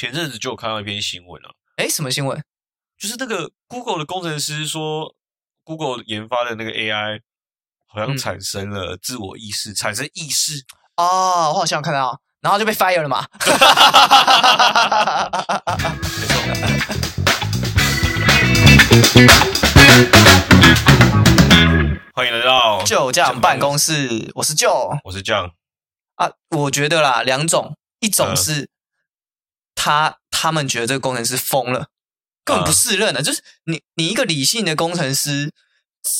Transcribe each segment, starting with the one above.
前阵子就有看到一篇新闻啊，哎，什么新闻？就是那个 Google 的工程师说，Google 研发的那个 AI 好像嗯产生了自我意识，产生意识。哦，我好像有看到，然后就被 fire 了嘛。没错。欢迎来到就这样办公室，我是 Joe 我是 John。啊。我觉得啦，两种，一种嗯是他他们觉得这个工程师疯了，根本不适任的。就是你你一个理性的工程师，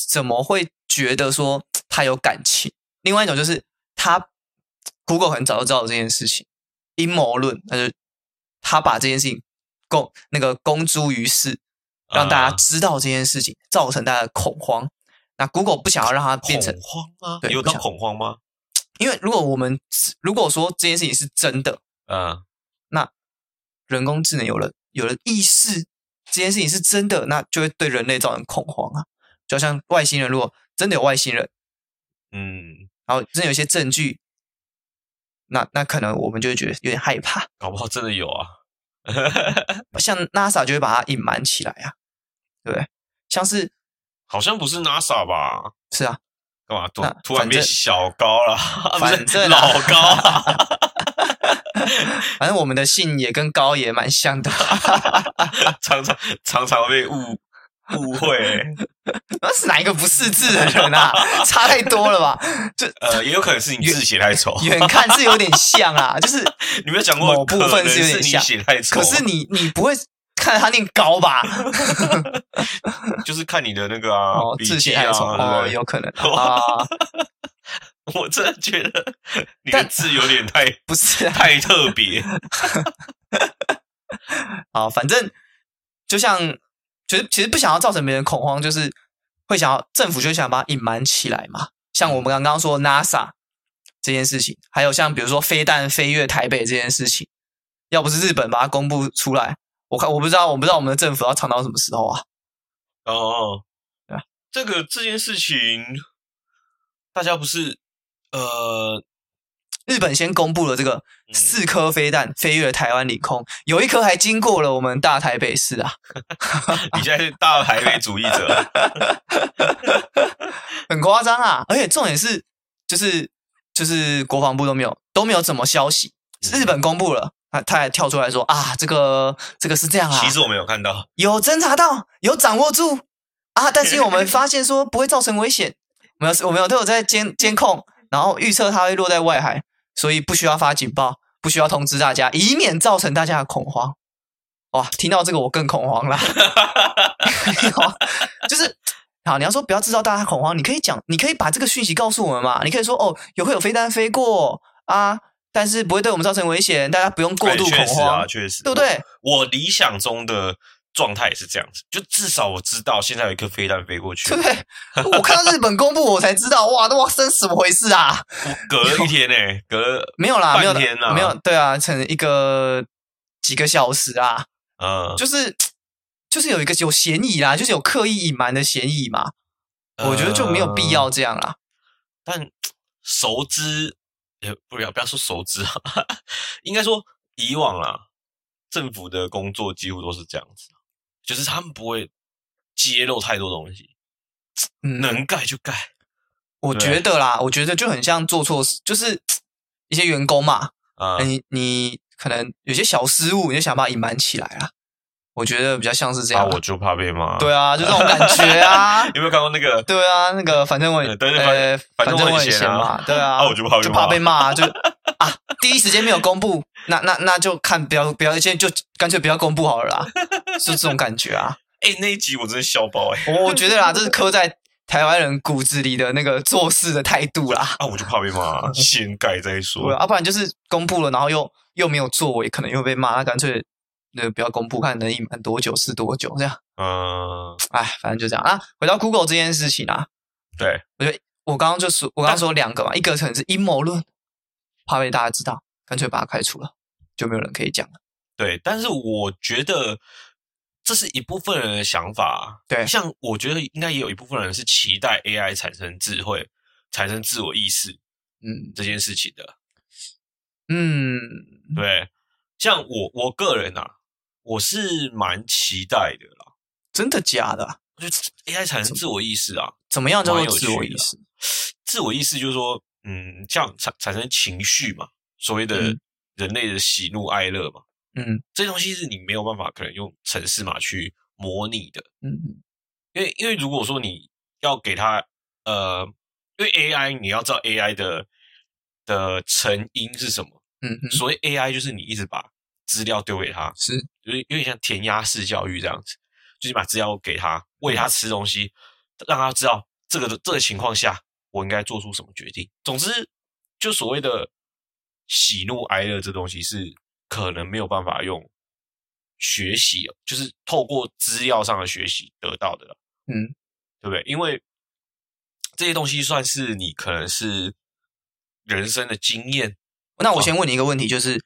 怎么会觉得说他有感情？另外一种就是他 Google 很早就知道这件事情，阴谋论，他就他把这件事情公那个公诸于世，让大家啊知道这件事情，造成大家的恐慌。那 Google 不想要让它变成恐，慌吗？对有到恐慌吗？因为如果我们如果说这件事情是真的，嗯，人工智能有了有了意识，这件事情是真的，那就会对人类造成恐慌啊。就像外星人，如果真的有外星人，嗯，然后真的有一些证据，那那可能我们就会觉得有点害怕。搞不好真的有啊。像 NASA 就会把它隐瞒起来啊，对不对？像是好像不是 NASA 吧？是啊，干嘛突突然变小高了？反正啊老高啊。反正我们的姓也跟高也蛮像的。常常常常被误误会、欸 那是哪一个不识字的人啊？差太多了吧？就呃，也有可能是你字写太丑。远看是有点像啊，就是你没有讲过某部分是有点像写太丑，可是你你不会看他念高吧？就是看你的那个啊，哦，字写太丑有可能啊，我真的觉得你的字有点太 不是啊，太特别。好，反正就像其实其实不想要造成别人恐慌，就是会想要政府就想把它隐瞒起来嘛。像我们刚刚说 NASA 这件事情，还有像比如说飞弹飞越台北这件事情，要不是日本把它公布出来，我看我不知道我不知道我们的政府要藏到什么时候啊？哦，对啊，这个这件事情，大家不是呃，日本先公布了这个嗯四颗飞弹飞越台湾领空，有一颗还经过了我们大台北市啊，你现在是大台北主义者，很夸张啊！而且重点是，就是就是国防部都没有都没有怎么消息，嗯日本公布了，他他还跳出来说啊，这个这个是这样啊，其实我没有看到。有侦查到，有掌握住啊，但是因为我们发现说不会造成危险，我们有我们有都有在监监控，然后预测它会落在外海，所以不需要发警报，不需要通知大家，以免造成大家的恐慌。哇，听到这个我更恐慌了，就是。好，你要说不要制造大家恐慌，你可以讲，你可以把这个讯息告诉我们嘛？你可以说哦，有会有飞弹飞过啊，但是不会对我们造成危险，大家不用过度哎确恐慌，实啊，确实，对不对？我理想中的状态也是这样子，就至少我知道现在有一颗飞弹飞过去对，不对？我看到日本公布，我才知道，哇，那哇，生怎么回事啊？隔了一天呢、隔了 没有啦，没有半天啊没有，对啊，成一个几个小时啊，嗯，就是就是有一个有嫌疑啦，就是有刻意隐瞒的嫌疑嘛，我觉得就没有必要呃这样啦。但熟知也不要不要说熟知啊，应该说以往啦，政府的工作几乎都是这样子，就是他们不会揭露太多东西，嗯，能盖就盖。我觉得啦，我觉得就很像做错事，就是 一些员工嘛，啊、你你可能有些小失误，你就想把它隐瞒起来啦。我觉得比较像是这啊，样啦。我就怕被骂。对啊，就这种 感觉啊。有没有看过那个？对啊，那个反正我呃对对呃，反正我很正我很闲啊闲嘛，对啊，啊我就怕被就怕骂被骂，就 啊，第一时间没有公布，那那那就看不要不要，现在就干脆不要公布好了啦，是这种感觉啊。哎、那一集我真的笑爆哎、我我觉得啦，这是刻在台湾人骨子里的那个做事的态度啦，啊，我就怕被骂，先盖再说。对啊，不然就是公布了，然后又又没有作为，可能又被骂，那干脆那不要公布，看能隐瞒多久是多久，这样，嗯，哎，反正就这样啊。回到 Google 这件事情啊，对，我刚刚就说，我刚刚说两个嘛，一个可能是阴谋论，怕被大家知道，干脆把它开除了，就没有人可以讲了。对，但是我觉得这是一部分人的想法。对像我觉得应该也有一部分人是期待 AI 产生智慧、产生自我意识嗯这件事情的。嗯，对，像我我个人啊，我是蛮期待的啦。真的假的啊？我觉得 AI 产生自我意识啊，怎么样叫有自我意识？自我意识就是说，嗯，像产产生情绪嘛，所谓的嗯人类的喜怒哀乐嘛，嗯这些东西是你没有办法可能用程式码去模拟的。嗯嗯因为因为如果说你要给它呃，因为 AI 你要知道 AI 的的成因是什么，嗯嗯，所谓 AI 就是你一直把资料丢给它，是就是有点像填鸭式教育这样子，就是把资料给他，喂他吃东西，让他知道这个的这个情况下我应该做出什么决定。总之，就所谓的喜怒哀乐这东西是可能没有办法用学习，就是透过资料上的学习得到的了，嗯对不对？因为这些东西算是你可能是人生的经验，那我先问你一个问题，就是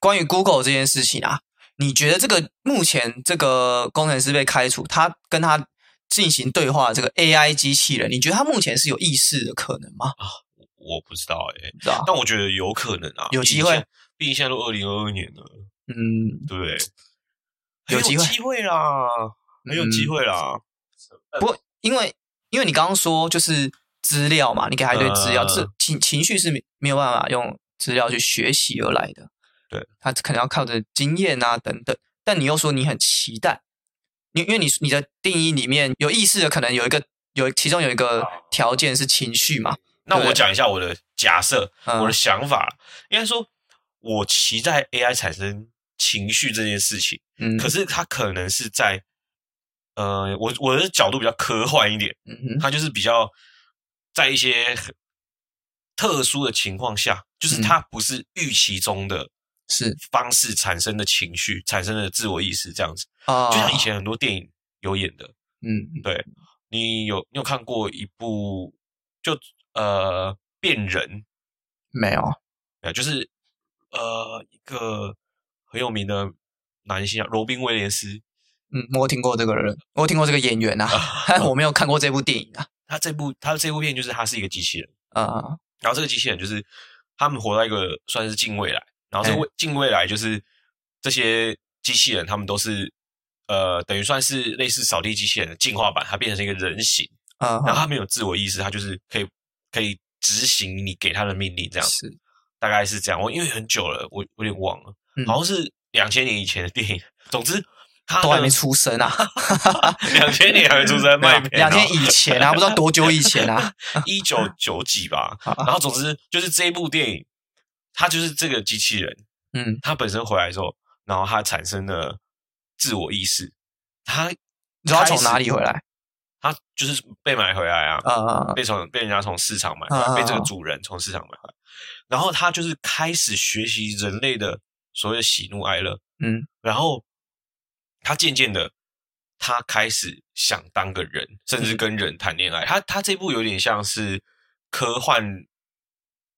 关于 Google 这件事情啊，你觉得这个目前这个工程师被开除，他跟他进行对话的这个 AI 机器人，你觉得他目前是有意识的可能吗？我不知道哎？但我觉得有可能啊，有机会毕竟现在，都二零二二年了。嗯，对？有机会很有机会啦，很有机会啦。不过因为因为你刚刚说就是资料嘛，你给他一堆资料，呃这情情绪是没没有办法用资料去学习而来的，对，他可能要靠着经验啊等等。但你又说你很期待，你因为你你的定义里面有意识的，可能有一个有其中有一个条件是情绪嘛，那我讲一下我的假设，嗯。我的想法，应该说，我期待 AI 产生情绪这件事情，嗯，可是它可能是在，呃，我我的角度比较科幻一点，嗯哼。它就是比较在一些很特殊的情况下，就是嗯。它不是预期中的是。方式产生的情绪，产生的自我意识这样子，啊，就像以前很多电影有演的，嗯。对。你有你有看过一部就呃变人，没有。没有，就是呃一个很有名的男星啊，罗宾威廉斯，嗯，我听过这个人，我听过这个演员啊，但我没有看过这部电影啊，他这部他这部片就是他是一个机器人，啊，然后这个机器人就是他们活在一个算是近未来，然后这个未近未来就是这些机器人他们都是呃等于算是类似扫地机器人的进化版，它变成一个人形，啊，然后它没有自我意识，它就是可以可以执行你给他的命令这样子。是，大概是这样。我因为很久了，我我有点忘了，嗯好像是两千年以前的电影。总之，他都还没出生啊，两千年还没出生，两千以前啊，不知道多久以前啊，一九九几吧。然后总之就是这一部电影，它就是这个机器人，嗯，它本身回来之后，然后它产生了自我意识，它你知道他从哪里回来？它就是被买回来啊，啊，被从被人家从市场买回啊来，被这个主人从市场买回来，然后他就是开始学习人类的所谓的喜怒哀乐，嗯。然后他渐渐的，他开始想当个人，甚嗯。至跟人谈恋爱。他他这部有点像是科幻，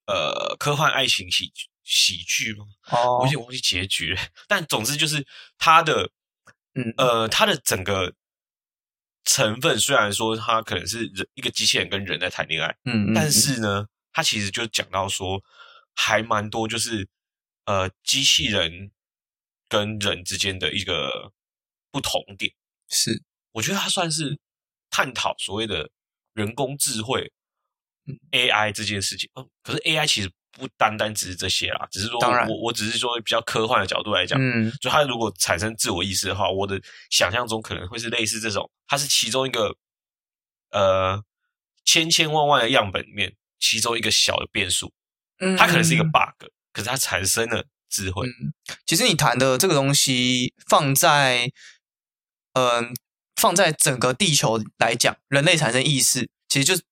呃，科幻爱情喜喜剧吗？我哦有，点忘记结局了，但总之就是他的，嗯。呃，他的整个成分虽然说它可能是人一个机器人跟人在谈恋爱，嗯，嗯但是呢，它其实就讲到说，还蛮多就是呃，机器人跟人之间的一个不同点。是我觉得它算是探讨所谓的人工智慧、嗯 AI 这件事情。嗯，可是 AI 其实不单单只是这些啦，只是说当然我我只是说比较科幻的角度来讲，嗯就它如果产生自我意识的话，我的想象中可能会是类似这种，它是其中一个呃千千万万的样本里面其中一个小的变数，嗯，它可能是一个 bug，可是它产生了智慧。嗯，其实你谈的这个东西放在，嗯、放在整个地球来讲，人类产生意识，其实就是，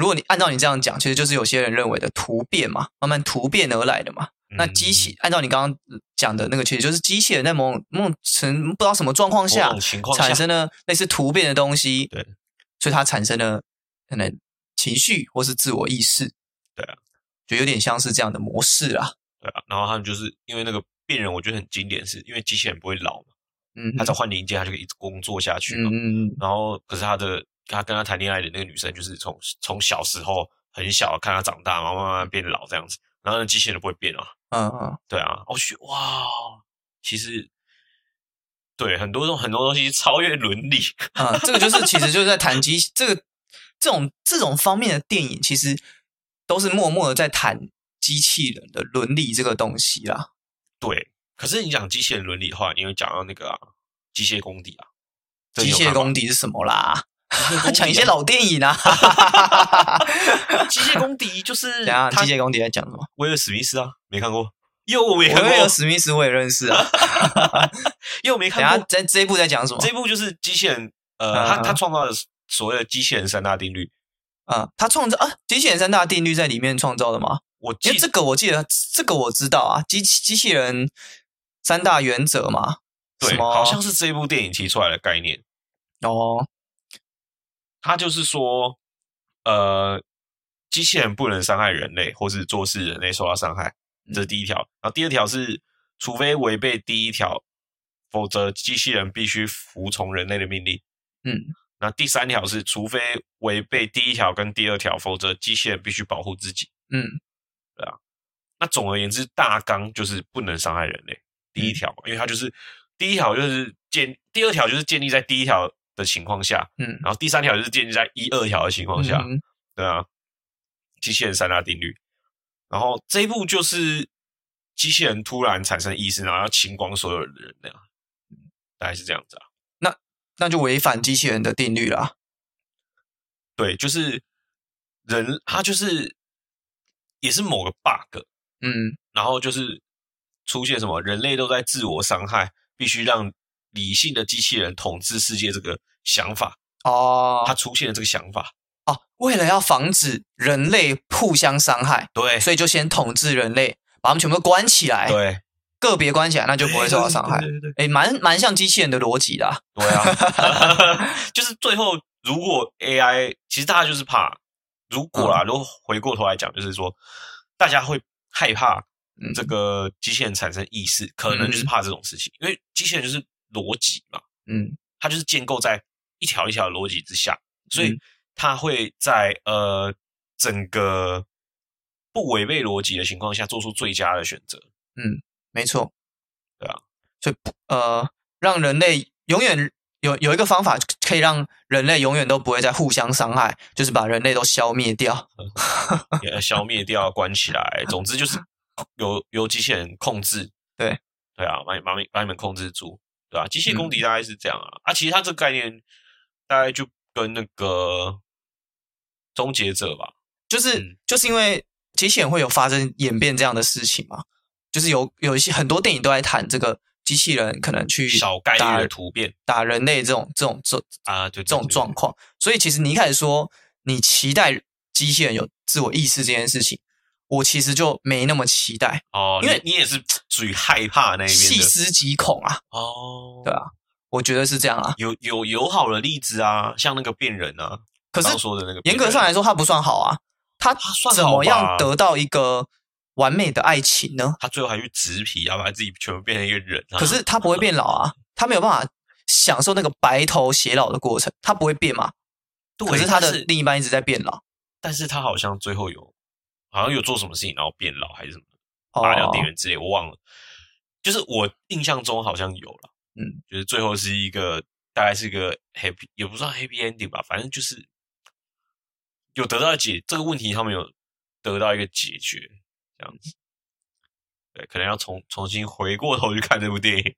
如果你按照你这样讲，其实就是有些人认为的突变嘛，慢慢突变而来的嘛。那机器按照你刚刚讲的那个，其实就是机器人在某某层不知道什么状况下产生了类似突变的东西，对，所以它产生了可能情绪或是自我意识，对啊，就有点像是这样的模式啊。对啊，然后他们就是因为那个病人，我觉得很经典，是因为机器人不会老嘛，嗯，他只要换零件，他就可以一直工作下去嘛。嗯嗯嗯。然后，可是他的他跟他谈恋爱的那个女生，就是从从小时候很小看他长大，然后慢慢变老这样子。然后呢，机器人都不会变啊。嗯嗯，对啊，我觉得哇，其实对很多种很多东西超越伦理，啊、这个就是其实就是在谈机这个这种这种方面的电影，其实都是默默的在谈机器人的伦理这个东西啦。对。可是你讲机器人伦理的话，你会讲到那个啊，机械公敌啊，机械你有看吗公敌是什么啦？机械公敌啊讲一些 老电影啊。机械公敌就是 等下，机械公敌在讲什么？威尔史密斯啊，没看过，又没看我威尔过，史密斯我也认识啊。又没等一下看过。在这一部在讲什么？这一部就是机器人，呃，他他创造的所谓的机器人三大定律。啊，他创造啊，机器人三大定律在里面创造的吗？我记因为这个我记得，这个我知道啊，机机器人三大原则嘛。对，好像是这一部电影提出来的概念。哦，他就是说，呃，机器人不能伤害人类，或是做事人类受到伤害，嗯这是第一条。然后第二条是，除非违背第一条，否则机器人必须服从人类的命令。嗯，那第三条是，除非违背第一条跟第二条，否则机器人必须保护自己。嗯对啊那总而言之，大纲就是不能伤害人类。第嗯一条嘛，因为它就是第一条就是建，第二条就是建立在第一条的情况下，嗯，然后第三条就是建立在一二条的情况下，嗯对啊，机器人三大定律。然后这一步就是机器人突然产生意识，然后要清光所有的人那样，大概是这样子啊。那那就违反机器人的定律啦。对，就是人，他就是也是某个 bug，嗯然后就是出现什么人类都在自我伤害，必须让理性的机器人统治世界这个想法，哦他出现了这个想法。哦，为了要防止人类互相伤害，对所以就先统治人类，把他们全部都关起来，对，个别关起来，那就不会受到伤害。对对对对诶，蛮蛮像机器人的逻辑的、啊。对啊，就是最后如果 AI，其实大家就是怕，如果嗯啦，如果回过头来讲，就是说大家会害怕嗯这个机器人产生意识，可能就是怕这种事情，因为机器人就是逻辑嘛，嗯它就是建构在一条一条的逻辑之下，所以嗯它会在呃整个不违背逻辑的情况下做出最佳的选择。嗯没错，对啊，所以不呃，让人类永远有有一个方法可以让人类永远都不会再互相伤害，就是把人类都消灭掉。消灭掉、关起来，总之就是 由由机器人控制。对对啊，把你把你把你们控制住，对吧、机械公嗯敌大概是这样啊。啊，其实它这个概念大概就跟那个终结者吧，就是、嗯就是因为机器人会有发生演变这样的事情嘛，就是有有一些很多电影都在谈这个机器人可能去小概打率的突变打人类这种这种这啊，对这种状况。所以其实你一开始说你期待机器人有自我意识这件事情，我其实就没那么期待，哦，因为你你也是属于害怕那一边的细思极恐啊，哦，对啊，我觉得是这样啊。有有友好的例子啊，像那个变人啊，可是刚说的那个严格上来说，他不算好啊，它它算怎么样得到一个完美的爱情呢？他最后还去植皮，然后把自己全部变成一个人、啊。可是他不会变老啊，他没有办法享受那个白头偕老的过程，他不会变嘛。对，可是他的另一半一直在变老。但是他好像最后有，好像有做什么事情，然后变老还是什么，哦拔掉电源之类，我忘了。就是我印象中好像有了，嗯，就是最后是一个大概是一个 happy，也不算 happy ending 吧，反正就是有得到解这个问题，他们有得到一个解决，这样子。对，可能要重重新回过头去看这部电影，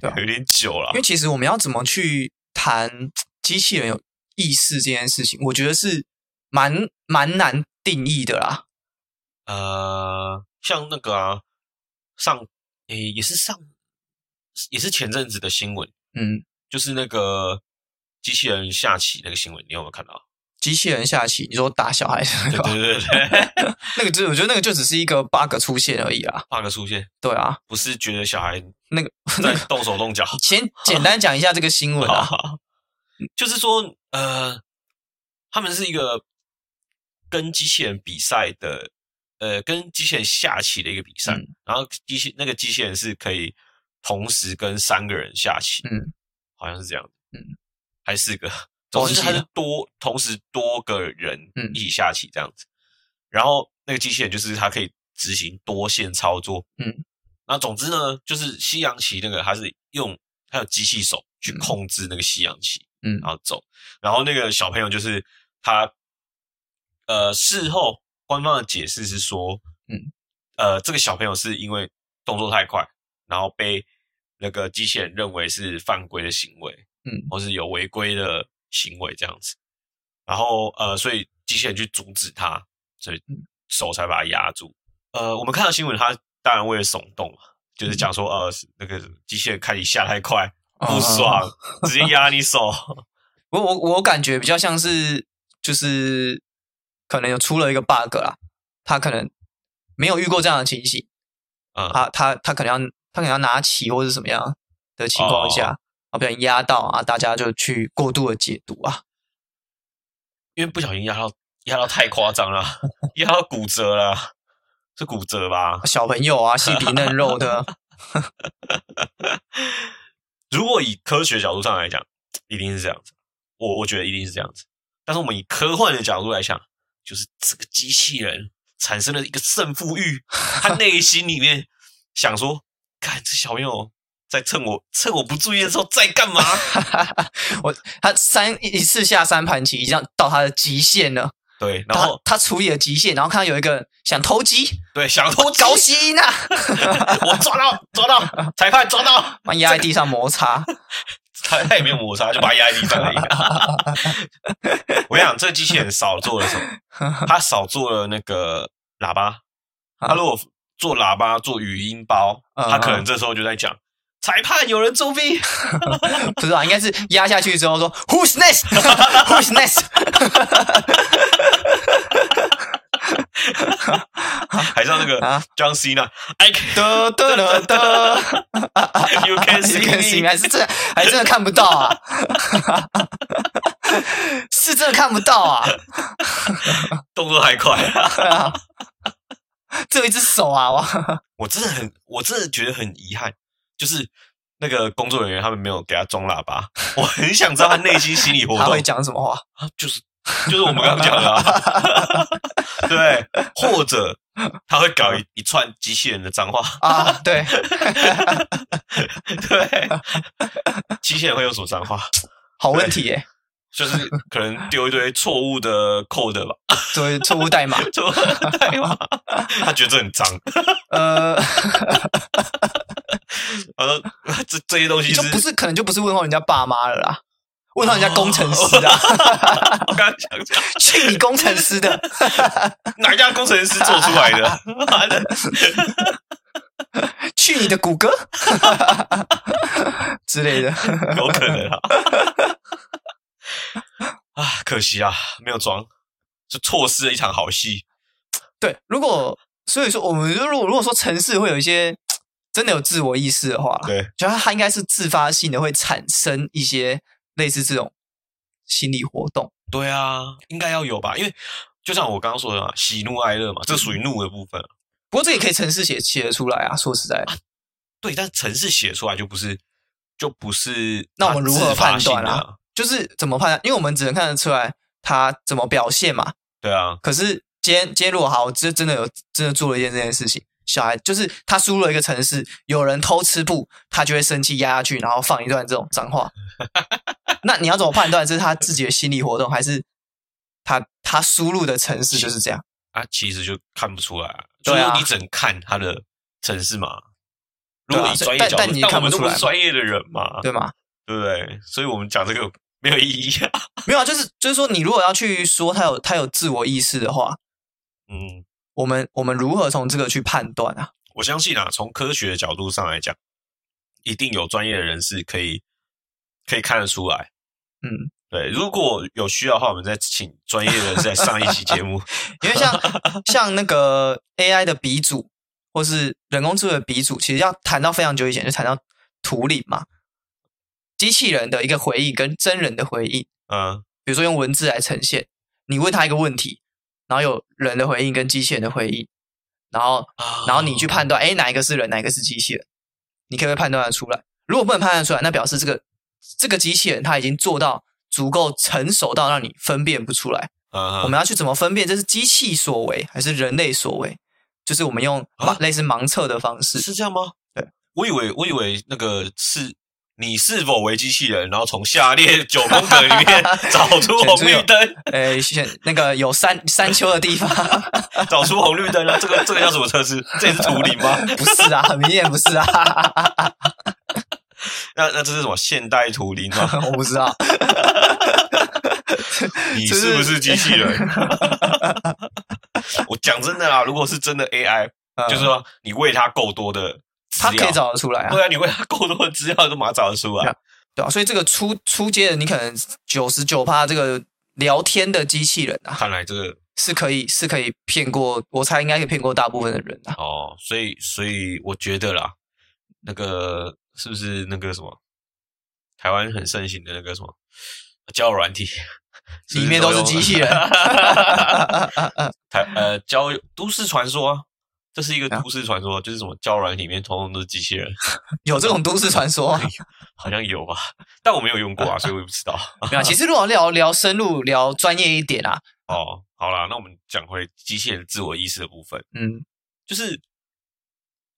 对啊有点久了因为。其实我们要怎么去谈机器人有意识这件事情，我觉得是蛮蛮难定义的啦。呃，像那个啊，上诶也是上也是前阵子的新闻，嗯，就是那个机器人下棋那个新闻，你有没有看到？机器人下棋，你说打小孩那对对对对 那个就我觉得那个就只是一个 bug 出现而已啦。，bug 出现，对啊，不是觉得小孩那个在 动手动脚，先简单讲一下这个新闻啊。就是说，呃，他们是一个跟机器人比赛的，呃，跟机器人下棋的一个比赛，嗯。然后机器那个机器人是可以同时跟三个人下棋，嗯，好像是这样，嗯，还是四个，总之它是多同时多个人嗯一起下棋这样子，然后那个机器人就是它可以执行多线操作。嗯，那总之呢，就是西洋棋那个它是用它有机器手去控制那个西洋棋，嗯。然后走。然后那个小朋友就是他，呃，事后官方的解释是说，嗯，呃，这个小朋友是因为动作太快，然后被那个机器人认为是犯规的行为，嗯或是有违规的行为这样子。然后呃，所以机器人去阻止他，所以嗯手才把他压住。呃，我们看到新闻，他当然为了耸动嘛，就是讲说呃，那个机器人看你下太快，不爽，直接压你手。我我我感觉比较像是就是可能有出了一个 bug 啦，他可能没有遇过这样的情形，嗯，他他他可能要他可能要拿起或者什么样的情况下，啊，不然压到啊，大家就去过度的解读啊。因为不小心压到压到太夸张了，压到骨折了，是骨折吧？小朋友啊，细皮嫩肉的，如果以科学角度上来讲，一定是这样子。我我觉得一定是这样子。但是我们以科幻的角度来讲，就是这个机器人产生了一个胜负欲，他内心里面想说：“看这小朋友在趁我趁我不注意的时候在干嘛 我他三一次下三盘棋，这样到他的极限了。？”对，然他后他处理了极限，然后看到有一个想偷鸡，对想偷鸡高兴啊，我抓到抓到，裁判抓到，把压在地上摩擦。他他也没有摩擦，就把他压在地上而已。我跟你讲，这个机器人少做了什么？他少做了那个喇叭。他如果做喇叭、做语音包，嗯他可能这时候就在讲：“裁判，有人作弊。不知道，应该是压下去之后说 Who's next？Who's next？” 还像那个啊 John Cena，I can 得得得得 you can see 看 me 还是真还真的看不到啊？是真的看不到啊？动作还快。只有一只手啊！哇，我真的很，我真的觉得很遗憾，就是那个工作人员他们没有给他装喇叭。我很想知道他内心心理活动他会，讲什么话？啊就是就是我们刚刚讲的、啊，对，或者他会搞一一串机器人的脏话，啊，对，对，机器人会有什么脏话？好问题耶，就是可能丢一堆错误的 code 吧，对，错误代码。错误的代码，他觉得这很脏，呃，他说这这些东西就不是可能就不是问候人家爸妈了啦，问候人家工程师啊，我刚刚想讲去你工程师的！哪一家工程师做出来的？妈的去你的谷歌之类的。有可能啊！啊，可惜啊，没有装，就错失了一场好戏。对，如果所以说，我们如果如果说城市会有一些真的有自我意识的话，对，觉得它应该是自发性的，会产生一些类似这种心理活动。对啊，应该要有吧？因为就像我刚刚说的嘛，喜怒哀乐嘛，这属于怒的部分。不过这也可以城市写写得出来啊。说实在，对，但城市写出来就不是，就不是那我们如何判断啊性的啊？就是怎么判断？因为我们只能看得出来他怎么表现嘛。对啊，可是今天今天如果好，真真的有真的做了一件这件事情，小孩就是他输入了一个城市，有人偷吃布，他就会生气压下去，然后放一段这种脏话。那你要怎么判断这是他自己的心理活动，还是他他输入的城市就是这样？啊，其实就看不出来啊，对啊就是你只能看他的城市嘛。如果你专业角度，但但你看我们都不不出来嘛是专业的人嘛，对吗？对不对？所以我们讲这个没有意义啊。没有啊，就是就是说，你如果要去说他有他有自我意识的话，嗯，我们我们如何从这个去判断啊？我相信啊，从科学的角度上来讲，一定有专业的人士可以可以看得出来。嗯，对，如果有需要的话，我们再请专业人士来上一期节目。因为像像那个 AI 的鼻祖，或是人工智能的鼻祖，其实要谈到非常久以前，就谈到图灵嘛，机器人的一个回应跟真人的回应，嗯比如说用文字来呈现，你问他一个问题，然后有人的回应跟机器人的回应，然后啊然后你去判断，哎，哪一个是人，哪一个是机器人，你可不可以判断得出来？如果不能判断出来，那表示这个这个机器人它已经做到足够成熟到让你分辨不出来。嗯我们要去怎么分辨这是机器所为还是人类所为？就是我们用类似盲测的方式。是这样吗？对，我以为我以为那个是你是否为机器人，然后从下列九宫格里面 找出红绿灯，呃，选那个有山山丘的地方，找出红绿灯啊！这个这个叫什么测试？这也是图灵吗？不是啊，很明显不是啊，那那这是什么现代图灵吗？我不知道。你这是是不是机器人？我讲真的啦，如果是真的 AI，嗯就是说你喂它够多的他可以找得出来啊，对啊，你问他够多的资料，都马上找得出来。对啊，所以这个初初阶的，你可能九十九趴这个聊天的机器人啊，看来这个是可以是可以骗过，我猜应该可以骗过大部分的人啊。哦，所以所以我觉得啦，那个是不是那个什么，台湾很盛行的那个什么交友软体，里面都是用机器人。台呃交友都市传说啊，这是一个啊。都市传说，就是什么交友软里面通通都是机器人，有这种都市传说啊？好像有吧，但我没有用过啊，所以我也不知道。没有啊，其实如果聊聊深入聊专业一点啊，哦，好啦，那我们讲回机器人自我意识的部分，嗯。就是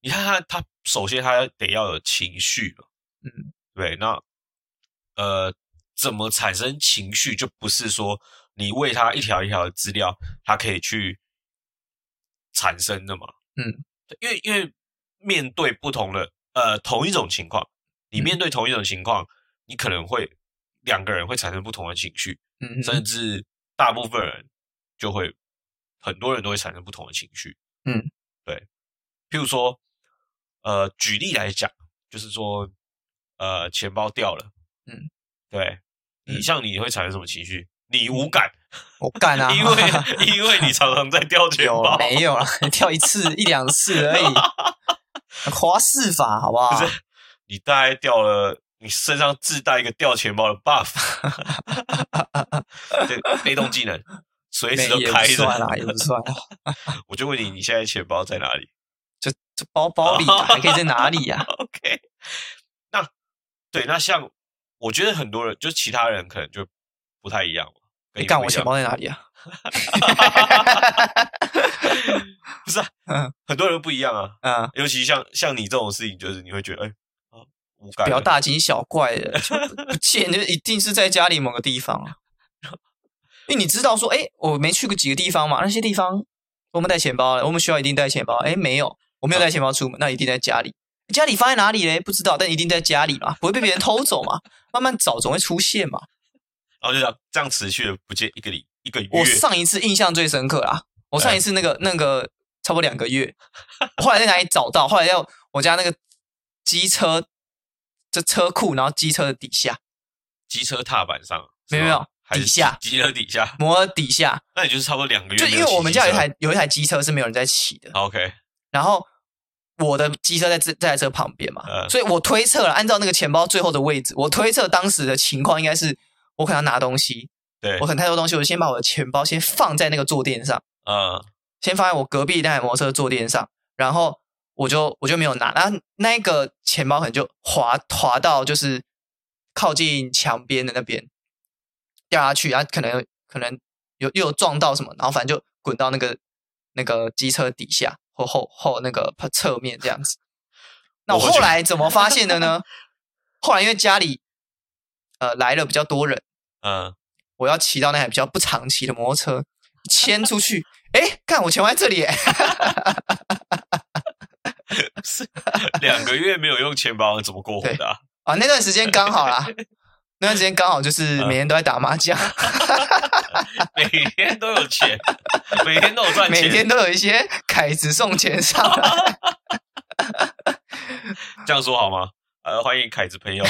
你看它，它首先它得要有情绪嘛，嗯，对，那呃，怎么产生情绪，就不是说你喂它一条一条的资料，它可以去产生的嘛，嗯，因为因为面对不同的呃同一种情况，你嗯。面对同一种情况，你可能会两个人会产生不同的情绪，嗯甚至大部分人就会很多人都会产生不同的情绪。嗯，对，譬如说，呃，举例来讲，就是说，呃，钱包掉了，嗯，对你嗯。像你会产生什么情绪？你无感，我干啊，因为因为你常常在掉钱有包，没有啦？掉一次一两次而已，滑四法好不好？不是你大概掉了，你身上自带一个掉钱包的 buff，这个被动技能随时都开不算啦，着。也不算啦，我就问你，你现在钱包在哪里就这包包里啊，还可以在哪里呀？？OK，那对，那像我觉得很多人，就其他人可能就不太一样嘛。跟你干我钱包在哪里啊？不是啊，嗯很多人不一样啊。嗯，尤其像像你这种事情，就是你会觉得，哎，啊，无感了，不 要大惊小怪的，就不不见就一定是在家里某个地方啊。因为你知道说，哎，我没去过几个地方嘛，那些地方我们带钱包了，我们需要一定带钱包，哎，没有，我没有带钱包出门，那一定在家里。家里放在哪里嘞？不知道，但一定在家里嘛，不会被别人偷走嘛。慢慢找总会出现嘛。然后就这样这样持续了不见一个礼一个月。我上一次印象最深刻啦，我上一次那个那个差不多两个月，后来在哪里找到？后来要我家那个机车，这车库，然后机车的底下，机车踏板上，没有没有底下机机车底下，摩尔底下，那也就是差不多两个月就因。为我们家有一台有一台机车是没有人在骑的，OK，然后我的机车在这这台车旁边嘛，嗯所以我推测了，按照那个钱包最后的位置，我推测当时的情况应该是我可能要拿东西，对我，可能太多东西，我就先把我的钱包先放在那个坐垫上。嗯，先放在我隔壁那台摩托车坐垫上，然后我就我就没有拿，然后那个钱包可能就滑滑到就是靠近墙边的那边掉下去，然后可能可能有又有撞到什么，然后反正就滚到那个那个机车底下或后后那个侧面这样子。那我后来怎么发现的呢？后来因为家里呃来了比较多人，嗯，我要骑到那台比较不常骑的摩托车，牵出去，哎，看我钱包在这里耶，两个月没有用钱包，怎么过活的啊？啊，那段时间刚好啦，那段时间刚好就是每天都在打麻将，每天都有钱，每天都有赚钱，每天都有一些凯子送钱上来，这样说好吗？呃，欢迎凯子朋友。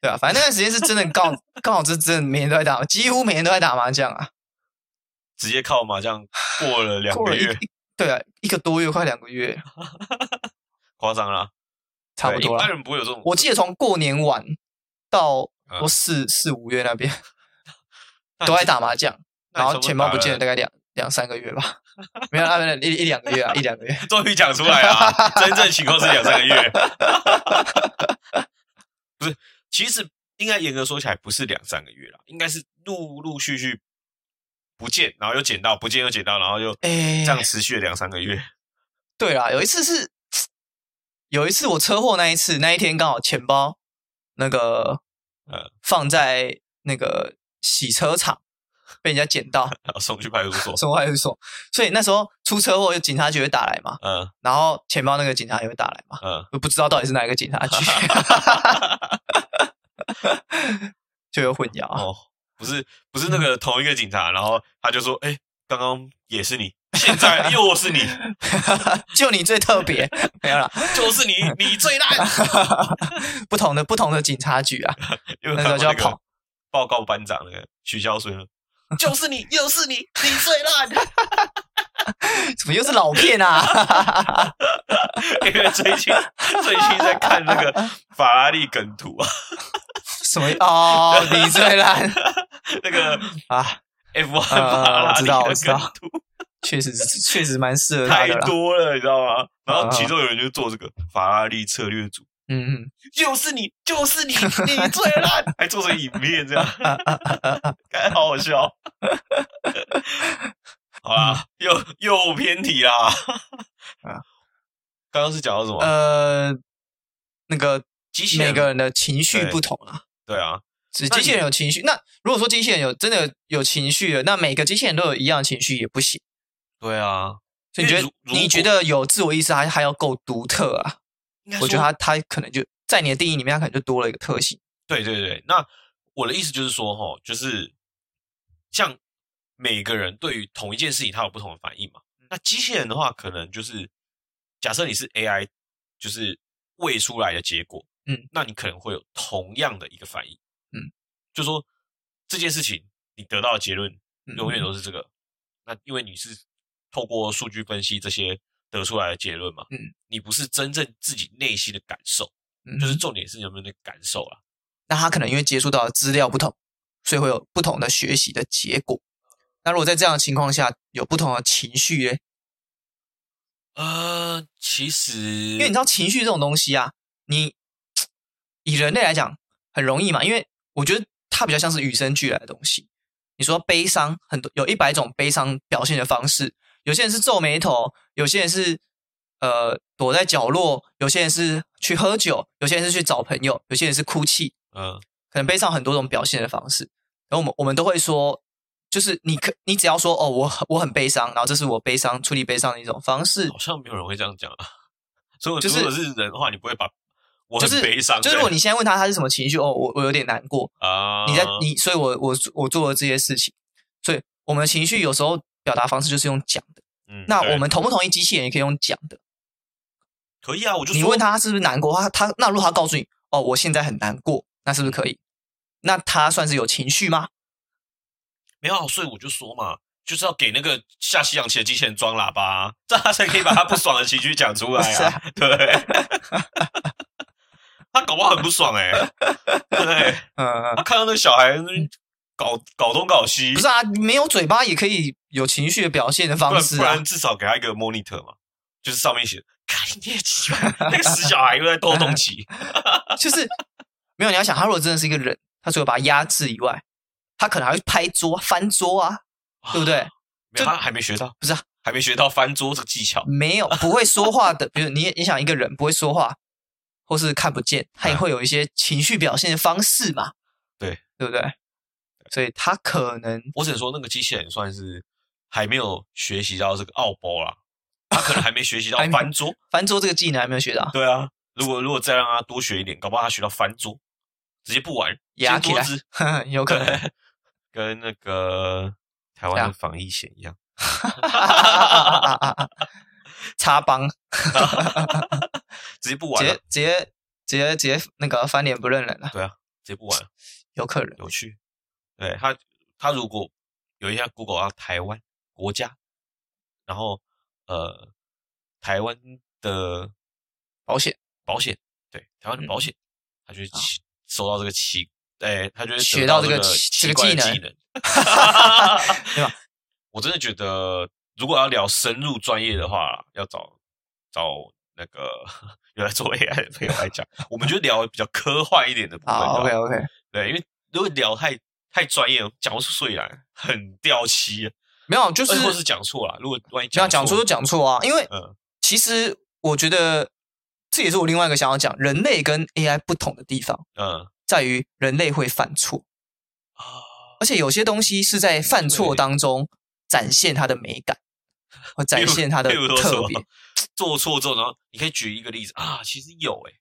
对啊，反正那段时间是真的刚好刚好是真的每天都在打，几乎每天都在打麻将啊，直接靠麻将过了两个月，对啊，一个多月快两个月，夸张啦，差不多一般。人不会有这种，我记得从过年晚到四四五月那边 都在打麻将，然后钱包不见了大概两两三个月吧，没有啊，没有一一两个月啊，一两个月。终于讲出来啊！真正情况是两三个月，不是。其实应该严格说起来不是两三个月啦，应该是陆陆续续不见，然后又捡到，不见又捡到，然后又哎，这样持续了两三个月。对啦，有一次是，有一次我车祸那一次，那一天刚好钱包那个呃放在那个洗车场被人家捡到，然后送去派出所。送派出所，所以那时候出车祸，警察局会打来嘛，嗯然后钱包那个警察也会打来嘛，嗯，我不知道到底是哪一个警察局，就有混淆。哦，不是不是那个同一个警察，然后他就说：“哎，刚刚也是你，现在又是你，就你最特别，没有了，就是你，你最烂。不同的不同的警察局啊，”那时候就要跑。报告班长那个许孝顺，就是你，又是你，你最烂。怎么又是老片啊？因为最近最近在看那个法拉利梗图啊，什么哦？你最烂 那个啊！F1 呃法拉利梗图确实是确实蛮适合他太。多了，你知道吗？然后嗯其中有人就做这个法拉利策略组，嗯嗯，就是你，就是你，你最烂，还做成影片这样，该好好笑。好啦，又又偏题啦。啊刚刚是讲到什么？呃，那个机器人每个人的情绪不同啊，对啊，只机器人有情绪。那如果说机器人有真的有情绪了，那每个机器人都有一样的情绪也不行。对啊。所以你觉得你觉得有自我意识还还要够独特啊？我觉得他他可能就在你的定义里面，他可能就多了一个特性。对对对，那我的意思就是说，哈，就是像每个人对于同一件事情，他有不同的反应嘛。那机器人的话，可能就是假设你是 AI，就是喂出来的结果，嗯，那你可能会有同样的一个反应，嗯，就说这件事情你得到的结论嗯永远都是这个。那因为你是透过数据分析这些得出来的结论嘛，嗯，你不是真正自己内心的感受，嗯就是重点是有没有那个感受啊。那他可能因为接触到的资料不同，所以会有不同的学习的结果。那如果在这样的情况下有不同的情绪嘞，呃，其实因为你知道情绪这种东西啊，你以人类来讲很容易嘛，因为我觉得它比较像是与生俱来的东西。你说悲伤，很多有一百种悲伤表现的方式，有些人是皱眉头，有些人是呃躲在角落，有些人是去喝酒，有些人是去找朋友，有些人是哭泣，嗯可能悲伤很多种表现的方式。然后我们我们都会说，就是你可你只要说哦，我很我很悲伤，然后这是我悲伤处理悲伤的一种方式，好像没有人会这样讲啊。所以就是如果是人的话，你不会把我就是很悲伤，就是如果你现在问他他是什么情绪，哦，我我有点难过，啊，你在你，所以我我我做了这些事情，所以我们的情绪有时候表达方式就是用讲的。嗯那我们同不同意机器人也可以用讲的？可以啊，我就说你问他他是不是难过，他他那如果他告诉你哦，我现在很难过，那是不是可以？那他算是有情绪吗？没有啊，所以我就说嘛，就是要给那个下西洋棋的机器人装喇叭啊，这样他才可以把他不爽的情绪讲出来是啊，对。他搞不好很不爽哎、对，嗯，他看到那个小孩搞搞东搞西，不是啊，没有嘴巴也可以有情绪的表现的方式啊不然。至少给他一个 monitor 嘛，就是上面写“看你也奇怪”，那个死小孩又在斗东棋，就是没有你要想，他如果真的是一个人，他除了把他压制以外，他可能还会拍桌、翻桌啊，对不对？没他还没学到，不是啊，还没学到翻桌这个技巧。没有不会说话的，比如你你想一个人不会说话，或是看不见，他也会有一些情绪表现的方式嘛，对。对不对？所以他可能我只能说，那个机器人算是还没有学习到这个奥波啦，他可能还没学习到 翻桌。翻桌这个技能还没有学到，对啊，如果如果再让他多学一点，搞不好他学到翻桌，直接不玩，压起来。掀桌子，有可能。对跟那个台湾的防疫险一样。插帮，直接不玩了直接。直接直接直接那个翻脸不认人了，对啊，直接不玩了，有可能。有趣。对他，他如果有一下 Google 啊台湾国家，然后呃，台湾的保险保险，对台湾的保险，他就会奇收到这个奇，哎，他就会得学到这个这个技能 对吧？我真的觉得，如果要聊深入专业的话，要找找那个原来做 AI 的朋友来讲，我们就聊比较科幻一点的部分，OK OK，对，因为如果聊太太专业，讲不出所以然，很掉漆，没有，就是或是讲错了。如果万一这样讲错就讲错啊，因为嗯其实我觉得这也是我另外一个想要讲，人类跟 AI 不同的地方嗯在于人类会犯错，啊，而且有些东西是在犯错对当中展现它的美感，和展现它的 特别。做错之后，然后你可以举一个例子啊，其实有诶、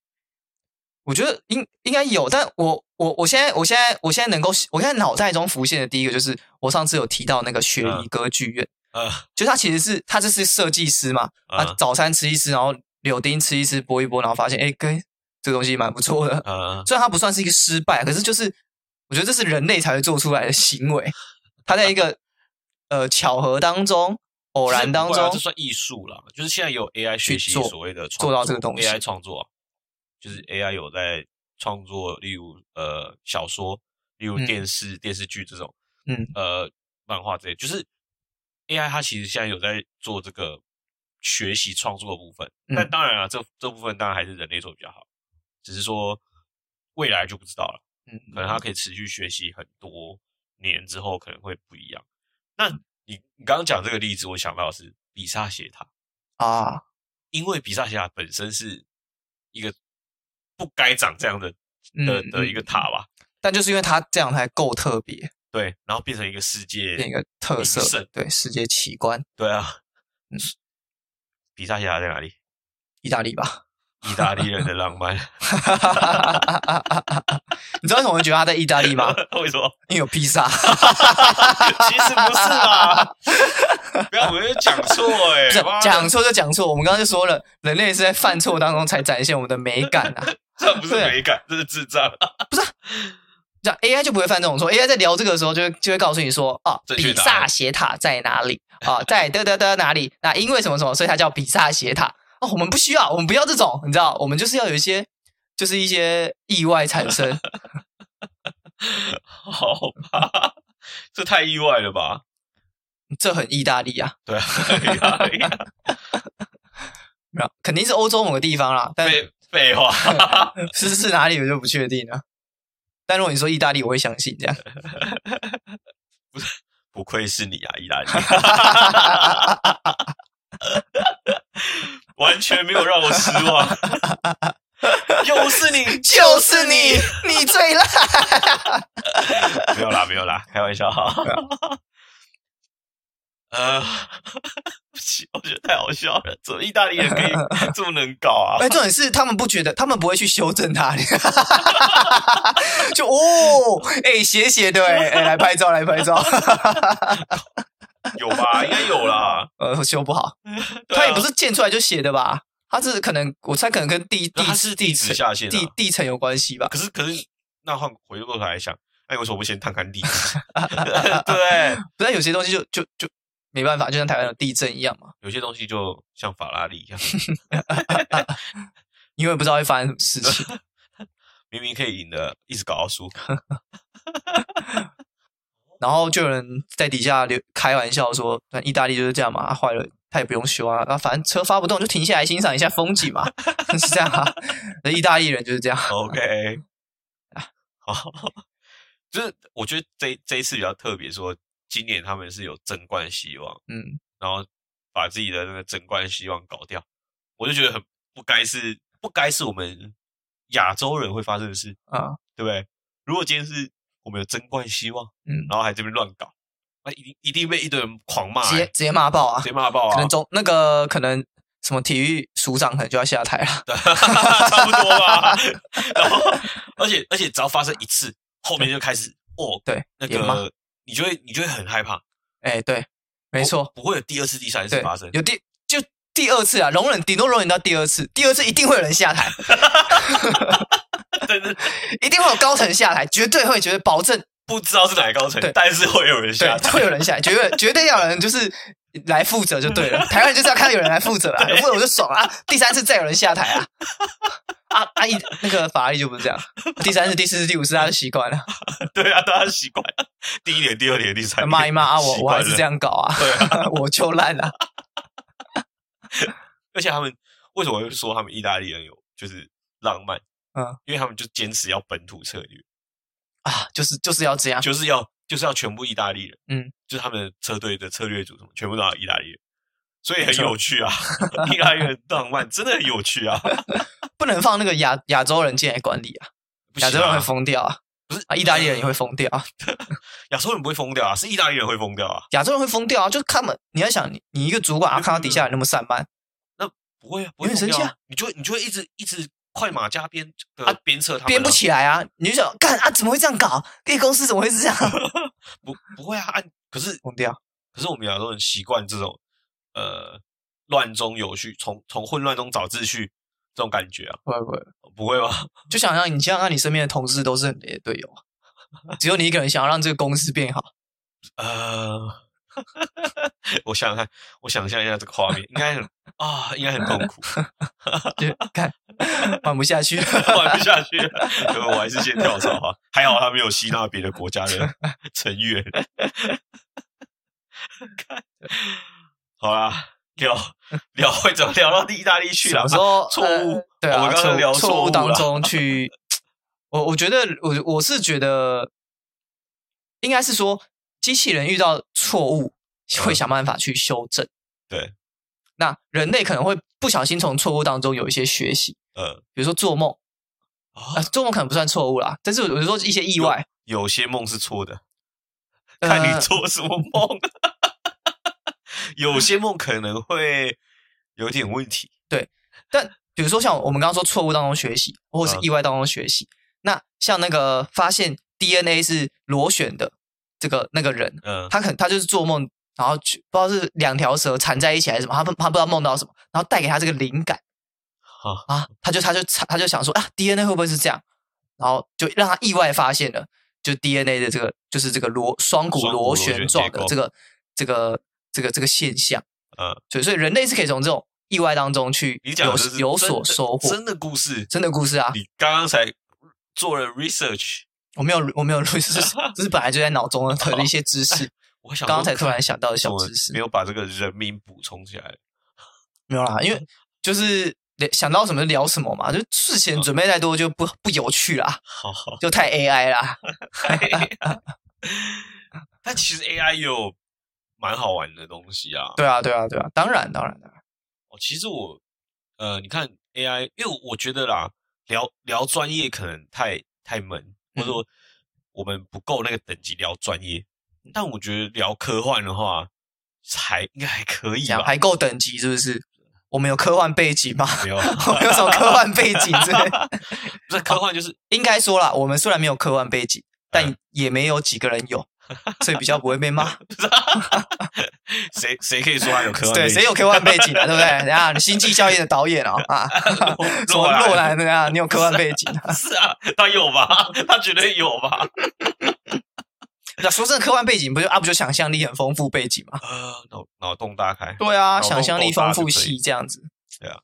我觉得应应该有，但我我我现在我现在我现在能够，我现在脑袋中浮现的第一个就是我上次有提到那个雪梨嗯歌剧院，呃就他其实是他这是设计师嘛，啊嗯早餐吃一吃，然后柳丁吃一吃，剥一剥，然后发现哎，跟这个东西蛮不错的。呃，虽然它不算是一个失败，可是就是我觉得这是人类才会做出来的行为。它在一个呃巧合当中、偶然当中这，算艺术了。就是现在有 AI 学习所谓的创做到这个东西 AI 创作啊，就是 AI 有在创作，例如呃小说，例如嗯电视、电视剧这种，嗯呃漫画这些，就是 AI 它其实现在有在做这个学习创作的部分。嗯但当然啊，这这部分当然还是人类做的比较好，只是说未来就不知道了。嗯，可能他可以持续学习很多年之后，可能会不一样。那你你刚刚讲这个例子，我想到的是比萨斜塔，啊，因为比萨斜塔本身是一个不该长这样的的嗯的一个塔吧？但就是因为它这样才够特别，对，然后变成一个世界变一个特色，对世界奇观，对啊，嗯比萨斜塔在哪里？意大利吧。意大利人的浪漫，你知道为什么觉得他在意大利吗？为什么？因为有披萨，其实不是吧？不要，我们讲错哎、讲错就讲错。我们刚刚就说了，人类是在犯错当中才展现我们的美感啊。这不是美感，这是智障。这样 AI 就不会犯这种错，AI 在聊这个的时候就会就会告诉你说啊，比萨斜塔在哪里啊，在的的的哪里？那因为什么什么，所以它叫比萨斜塔。哦，我们不需要，我们不要这种，你知道，我们就是要有一些，就是一些意外产生。好吧，这太意外了吧？这很意大利啊，对啊，意大利啊 没有，肯定是欧洲某个地方啦，但废废话，是是哪里我就不确定了。但如果你说意大利，我会相信这样。不愧是你啊，意大利，完全没有让我失望，又是你，就是你，你最烂。没有啦，没有啦，开玩笑哈。呃，不行，我觉得太好笑了，怎么意大利人可以这么能搞啊？哎，重点是他们不觉得，他们不会去修正它。就哦，哎，斜斜的，哎，哎来拍照，来拍照。有吧？应该有啦。呃，修不好，对啊他也不是建出来就写的吧？他是可能，我猜可能跟地地它是地址层下线啊地地层有关系吧？可是可是，那换回过头来想，哎，为什么不先探看地址？对，不然有些东西就就就没办法，就像台湾的地震一样嘛，有些东西就像法拉利一样，因为不知道会发生什么事情。明明可以赢的，一直搞到输。然后就有人在底下留开玩笑说，那意大利就是这样嘛，啊坏了他也不用修啊，那反正车发不动就停下来欣赏一下风景嘛，是这样啊。那意大利人就是这样，OK，好，就是我觉得这这一次比较特别，说今年他们是有争冠希望，嗯，然后把自己的那个争冠希望搞掉，我就觉得很不该是不该是我们亚洲人会发生的事，啊，对不对？如果今天是我们有争冠希望，嗯。然后还这边乱搞，那一定一定被一堆人狂骂、欸，直接直接骂爆啊。直，接骂爆啊。可能，中那个可能什么体育署长可能就要下台了，差不多吧。然后，而且而且只要发生一次，后面就开始哦，对，那也骂。个你就会你就会很害怕，哎，对，没错，不，不会有第二次、第三次对发生，。有第就第二次啊，容忍顶多容忍到第二次，第二次一定会有人下台，真的一定会有高层下台，绝对会，绝对保证，不知道是哪个高层，但是会有人下。会有人下来，绝对绝对要有人就是来负责就对了。台湾人就是要看到有人来负责啊，有负责我就爽啊。第三次再有人下台啊，啊啊一那个法拉利就不是这样，第三次、第四次、第五次他就习惯了，对啊，大家习惯了。第一年、第二年、第三年，骂一骂啊，我我还是这。样搞啊，对啊，我就烂啊。而且他们为什么会说他们意大利人有就是浪漫？嗯，因为他们就坚持要本土策略。啊，就是就是要这样，就是要就是要全部意大利人，嗯，就是他们的车队的策略组什么，全部都要意大利人，所以很有趣啊，意大利人浪漫真的很有趣啊，不能放那个亚亚洲人进来管理 啊，亚洲人会疯掉啊，不是啊，意大利人也会疯掉啊，亚洲人不会疯掉啊，是意大利人会疯掉啊，亚洲人会疯掉啊，就是他们，你要想你你一个主管，啊，看到底下人那么散漫，不会啊，不会有点生气啊，你就你就会一直一直快马加鞭的啊鞭策他们啊，编不起来啊，你就想干啊，怎么会这样搞？这公司怎么会是这样？不不会啊，按可是疯掉，可是我们亚洲人习惯这种呃乱中有序，从从混乱中找秩序这种感觉啊，不会不会，不会吧？就想让你想想让你身边的同事都是你的队友啊，只有你一个人想要让这个公司变好，呃，我想想看，我想象一下这个画面，应该很啊，应该很痛苦，就看玩不下去。玩不下去 我还是先跳槽啊。还好他没有吸纳别的国家的成员。看好啦，聊聊会怎么聊到意大利去了？什么时候错误呃对啊，我们刚刚聊错误当中去，我我觉得我我是觉得，应该是说机器人遇到错误会想办法去修正，对，那人类可能会不小心从错误当中有一些学习，呃，比如说做梦啊、啊，做梦可能不算错误啦，但是我是说一些意外，有些梦是错的，呃看你做什么梦。有些梦可能会有点问题，对但比如说像我们刚刚说错误当中学习，或者是嗯意外当中学习，那像那个发现 DNA 是螺旋的这个那个人，嗯，他可能他就是做梦，然后去不知道是两条蛇缠在一起还是什么，他不他不知道梦到什么，然后带给他这个灵感好，啊，他就他就他就想说啊，DNA 会不会是这样？然后就让他意外发现了，就 DNA 的这个就是这个螺双股螺螺旋状的这个这个这个这个现象。嗯，对，所以人类是可以从这种意外当中去有有所收获，真的故事，真的故事啊！你刚刚才做了 research，我没有我没有 research，这是本来就在脑中的的一些知识，我想刚刚才突然想到的小知识没。有把这个人名补充起来。没有啦，因为 就是聊想到什么就聊什么嘛，就事前准备太多就不不有趣啦，好好，就太 AI 啦。但其实 AI 有蛮好玩的东西啊。对啊，对啊，对啊，当然，当然，当然，哦，其实我呃，你看 AI，因为我我觉得啦，聊聊专业可能太太闷，或者嗯说我们不够那个等级聊专业。但我觉得聊科幻的话，还应该还可以吧？还够等级是不是？我们有科幻背景吗？没有，我们有什么科幻背景之类？不是科幻就是应该说啦，我们虽然没有科幻背景，但嗯也没有几个人有，所以比较不会被骂。谁谁可以说他有科幻对，背景？谁有科幻背景啊？对不对？等下，你星际效应的导演哦啊，什么洛兰的啊？你有科幻背景啊？是啊，他有吧？他绝对有吧？那说真的，科幻背景不就啊不就想象力很丰富背景嘛？呃，脑脑洞大开。对啊，想象力丰富系这样子。对啊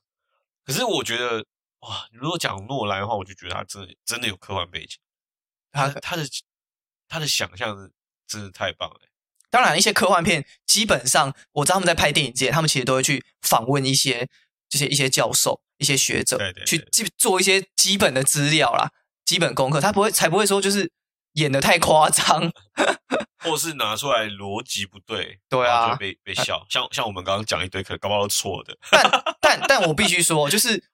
可是我觉得，哇，如果讲诺兰的话，我就觉得他真的真的有科幻背景，他他他的他的想象是真的太棒了。当然，一些科幻片基本上我知道他们在拍电影之前，他们其实都会去访问一些这些一些教授、一些学者，对对对去基做一些基本的资料啦、基本功课。他不会才不会说就是演的太夸张。或是拿出来逻辑不对，对啊就被被笑。像像我们刚刚讲一堆，可能搞不好都错的。但但但我必须说，就是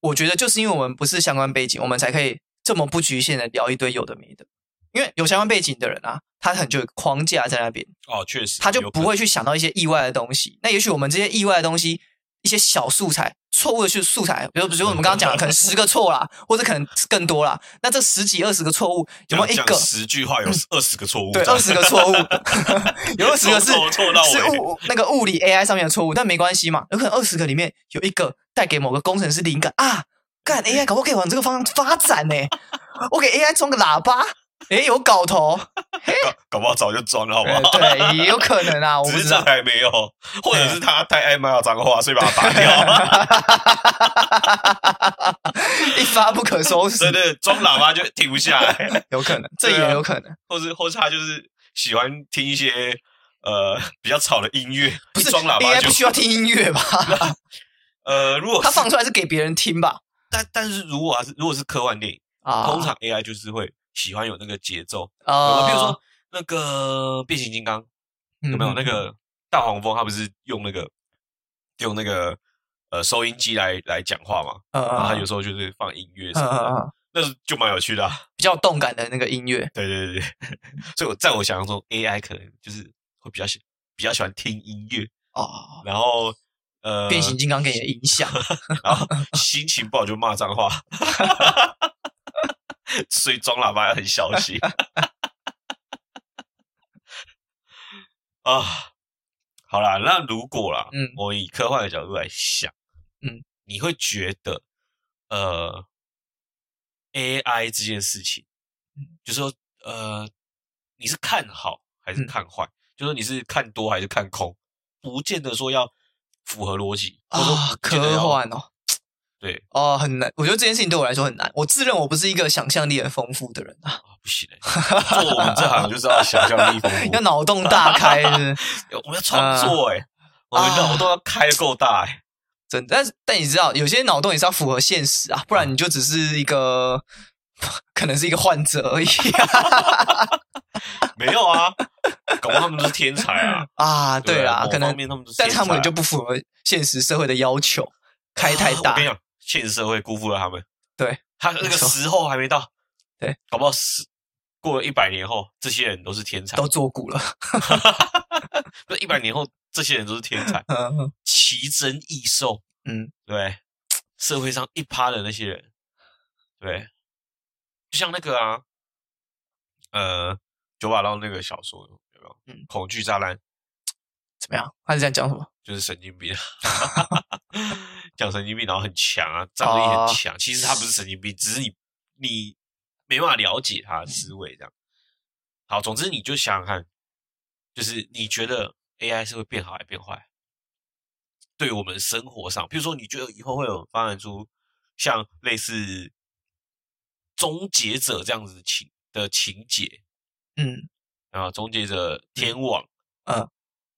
我觉得就是因为我们不是相关背景，我们才可以这么不局限的聊一堆有的没的。因为有相关背景的人啊，他很就有框架在那边，哦，确实，他就不会去想到一些意外的东西。那也许我们这些意外的东西，一些小素材、错误的去素材，比如比如我们刚刚讲的，可能十个错啦，或者可能更多啦。那这十几二十个错误，有没有一个？十句话有二十个错误？对，二十个错误，有二十个是是物那个物理 AI 上面的错误，但没关系嘛，有可能二十个里面有一个带给某个工程师灵感啊，干 AI 搞不好可以往这个方向发展呢。我给 AI 装个喇叭，诶，有搞头，搞搞不好早就装了，好不呃好？对，也有可能啊，我只是这不知道。还没有，或者是他太爱骂脏话，所以把它拔掉。一发不可收拾对，对，装喇叭就停不下来，有可能，这对啊也有可能。或是或是他就是喜欢听一些呃比较吵的音乐，不是装喇叭就不需要听音乐吧？呃，如果是他放出来是给别人听吧？但但是如果啊是如果是科幻电影，啊，通常 AI 就是会喜欢有那个节奏。啊，比如说那个变形金刚有没有嗯那个大黄蜂？他不是用那个用那个呃收音机来来讲话嘛？嗯然后他嗯有时候就是放音乐嗯什么的，嗯嗯，那是就蛮有趣的、啊。比较动感的那个音乐，对对对对，所以我在我想象中，AI 可能就是会比较喜比较喜欢听音乐，哦，然后呃变形金刚给你的影响，然后心情不好就骂脏话，所以装喇叭要很小心 啊。好啦，那如果啦，嗯我以科幻的角度来想，嗯，你会觉得呃，AI 这件事情，嗯就说呃，你是看好还是嗯看坏？就说你是看多还是看空？不见得说要符合逻辑，啊，科幻哦，对哦，很难。我觉得这件事情对我来说很难。我自认我不是一个想象力很丰富的人啊，啊，不行欸，做我们这行就是要想象力丰富，要脑洞大开，是是我们要创作哎、我们脑洞要开得够大哎、真的。但是但你知道，有些脑洞也是要符合现实啊，不然你就只是一个，可能是一个患者而已 没有啊，搞不好他们都是天才啊，啊。对对啦，可能但他们就不符合现实社会的要求，开太大我跟你。讲，现实社会辜负了他们。对，他那个时候还没到。对，搞不好十过了一百年后，这些人都是天才。都做股了，不是一百年后，这些人都是天才，嗯奇珍异兽。嗯，对，社会上一趴的那些人，对，就像那个啊，呃，九把刀那个小说有没有？嗯恐惧炸弹怎么样？他是在讲什么？就是神经病 讲神经病，然后很强啊，战斗力哦很强。其实他不是神经病，只是你你没办法了解他的思维这样。好，总之你就想想看，就是你觉得 AI 是会变好还是变坏？对于我们生活上，比如说你觉得以后会有发展出像类似终结者这样子的情的情节嗯然后，终结者天网，嗯，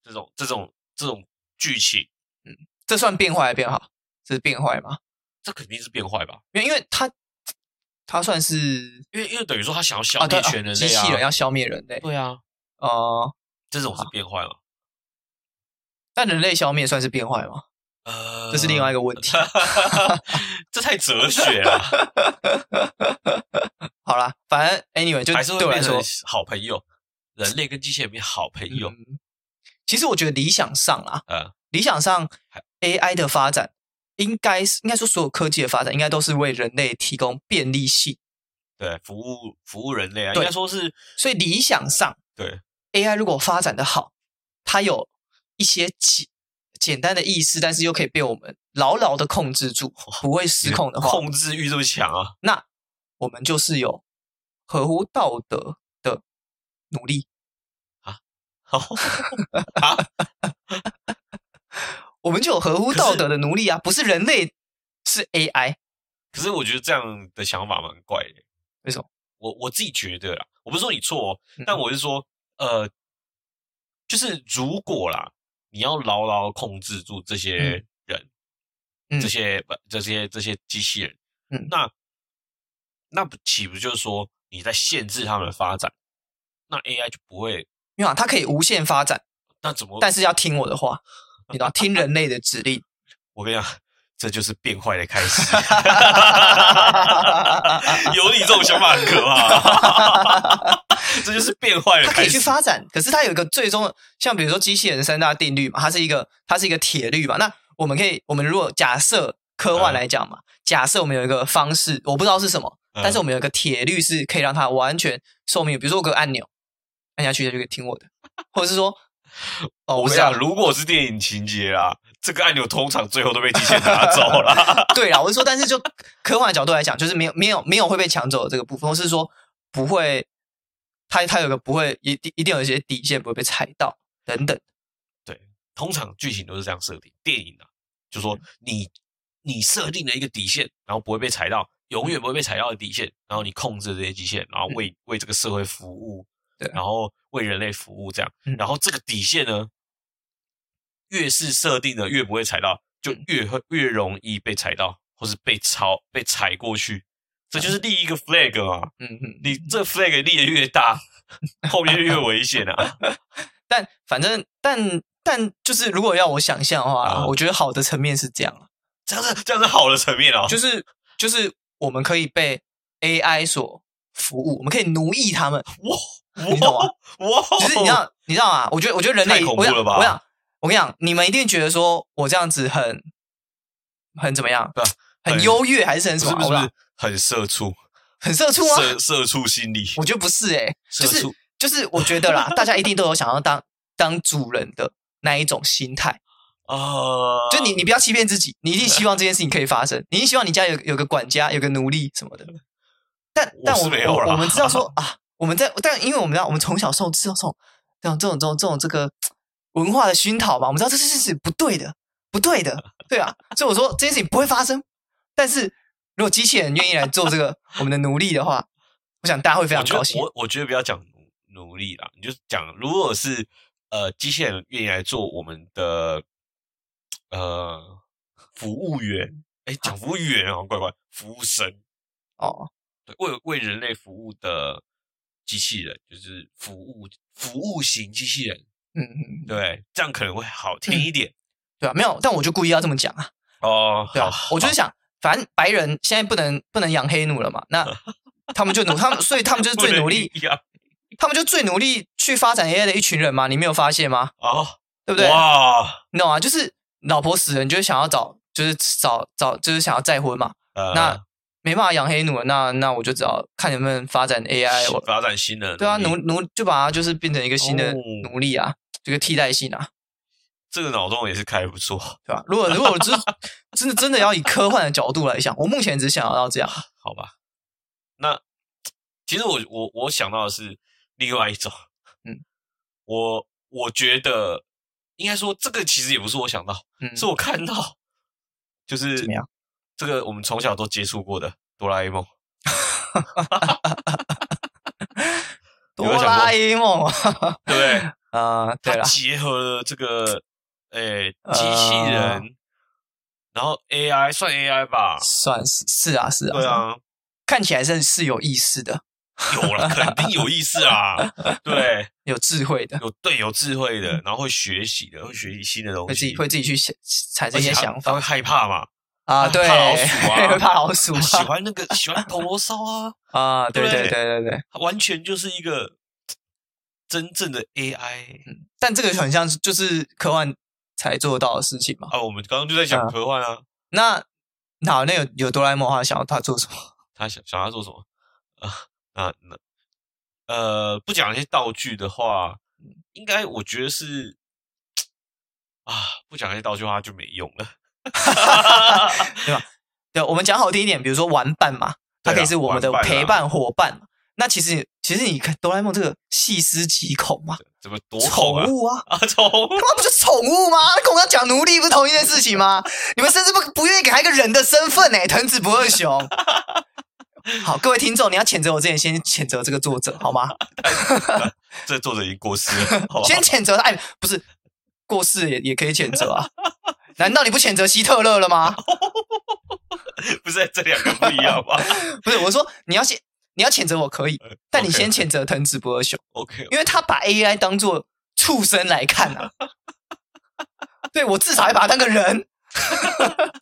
这种这种这种剧情，嗯这算变坏还是变好？这是变坏吗？这肯定是变坏吧？因为因为他他算是因为因为等于说他想要消灭全人类啊，机器人要消灭人类对啊，哦，这种是变坏了。但人类消灭算是变坏吗？呃，这是另外一个问题。这太哲学了，好啦，反正 anyway 就还是会对我来变成说，好朋友，人类跟机器人变好朋友。嗯，其实我觉得理想上啊，呃，理想上 AI 的发展应该是应该说所有科技的发展应该都是为人类提供便利性，对，服务服务人类啊，应对该说是所以理想上对。AI 如果发展的好，它有一些简简单的意思，但是又可以被我们牢牢的控制住，不会失控的话，控制欲这么强啊。那我们就是有合乎道德的努力，啊，我们就有合乎道德的奴隶啊，不是人类，是 AI。可是我觉得这样的想法蛮怪的。为什么？我我自己觉得啦，我不是说你错哦，嗯但我是说，呃，就是如果啦，你要牢牢控制住这些人，嗯这些不这些这些机器人，嗯那那不岂不就是说你在限制他们的发展？那 AI 就不会，没有啊，它可以无限发展，那怎么？但是要听我的话，你知道，听人类的指令。我跟你讲，这就是变坏的开始。有你这种想法很可怕，这就是变坏的它可以去。发展，可是它有一个最终的，像比如说机器人三大定律嘛，它是一个它是一个铁律嘛。那我们可以，我们如果假设科幻嗯来讲嘛，假设我们有一个方式，我不知道是什么，嗯但是我们有一个铁律是可以让它完全寿命，比如说我有个按钮，按下去它就可以听我的，或者是说，哦，我不知道我跟你讲，，如果是电影情节啦，这个按钮通常最后都被机器人拿走了。对啦，我是说，但是就科幻的角度来讲，就是没有没有没有会被抢走的这个部分，或是说不会，它它有个不会一定一定有一些底线不会被踩到等等。对，通常剧情都是这样设定。电影啊，就说你你设定了一个底线，然后不会被踩到，永远不会被踩到的底线，然后你控制这些机器人，然后为为这个社会服务，对然后为人类服务这样嗯。然后这个底线呢，越是设定的越不会踩到，就嗯越会越容易被踩到，或是被超被踩过去。这就是立一个 flag 嘛。嗯嗯，你这 flag 立的越大，后面就越危险啊。但反正但但就是如果要我想象的话，啊我觉得好的层面是这样啊，这样是这样是好的层面哦。就是就是我们可以被 AI 所服务，我们可以奴役他们，哇，你懂吗？哇，就是你知道你知道吗？我觉得我觉得人类太恐怖我吧我想我跟你讲，你们一定觉得说我这样子很很怎么样不，很很优越还是很什么？不是不是很社畜，很社畜啊？社社畜心理，我觉得不是诶、就是就是我觉得啦，大家一定都有想要当当主人的那一种心态。啊，就你，你不要欺骗自己，你一定希望这件事情可以发生，你一定希望你家有有个管家，有个奴隶什么的。但但我我们知道说啊，我们在但因为我们知道我们从小受这种这种这种这种这种这个文化的熏陶嘛，我们知道这件事是不对的，不对的，对啊。所以我说这件事情不会发生。但是如果机器人愿意来做这个我们的奴隶的话，我想大家会非常高兴。我我觉得不要讲努努力啦，你就讲如果是呃机器人愿意来做我们的呃服务员，哎，讲服务员啊，乖乖，服务生，哦，对，为为人类服务的机器人，就是服务服务型机器人，嗯嗯，对，这样可能会好听一点。对啊，没有，但我就故意要这么讲啊。哦，对啊，我就是想，反正白人现在不能不能养黑奴了嘛，那 他们就努，他们所以他们就是最努力，他们就最努力去发展 AI 的一群人嘛，你没有发现吗？哦，对不对？哇，你懂啊？就是老婆死了，你就想要找，就是找找，就是想要再婚嘛。呃那没办法养黑奴了，那那我就只好看能不能发展 AI，我发展新的对啊，能力奴奴就把它就是变成一个新的哦奴隶啊，这个替代性啊，这个脑洞也是开得不错，对吧？如果如果真 真的真的要以科幻的角度来想，我目前只想到这样。好吧？那其实我我我想到的是另外一种，嗯，我我觉得应该说这个其实也不是我想到，嗯，是我看到，就是怎么样？这个我们从小都接触过的哆啦 A 梦，哆啦 A 梦啊，对。不对？啊，对它了，结合了这个诶机器人，然后 AI 算 AI 吧？算是是啊是啊，对啊，啊，看起来是是有意思的，有了，肯定有意思啊，对，有智慧的，有对有智慧的，然后会学习的，会学习新的东西会自己西，会自己去想产生一些想法它会害怕嘛，啊，对，怕老鼠啊 怕老鼠他喜啊，欢那个喜欢铜锣烧啊，啊，对对对对对完全就是一个真正的 AI 但这个很像是就是科幻才做得到的事情嘛。啊！我们刚刚就在讲啊科幻啊，那好，那有有哆啦 A 梦的话，想要他做什么？他想想要做什么 啊？那那呃，不讲那些道具的话，应该我觉得是 啊，不讲那些道具的话就没用了。对吧？对，我们讲好听一点，比如说玩伴嘛，它可以是我们的陪伴伙伴嘛。那其实其实你看哆啦 A 梦这个细思极恐嘛，怎么多宠啊？物啊，啊，宠物他妈不是宠物吗？那跟我要讲奴隶不是同一件事情吗？你们甚至不不愿意给他一个人的身份呢、藤子不二雄。好，各位听众，你要谴责我之前，先谴责这个作者好吗？这作者已经过世了，好吧？先谴责他，哎，不是过世也也可以谴责啊？难道你不谴责希特勒了吗？不是这两个不一样吧 不是，我说你要先你要谴责我可以，但你先谴责藤子不二雄，？OK，因为他把 AI 当做畜生来看啊。对我至少要把他当个人，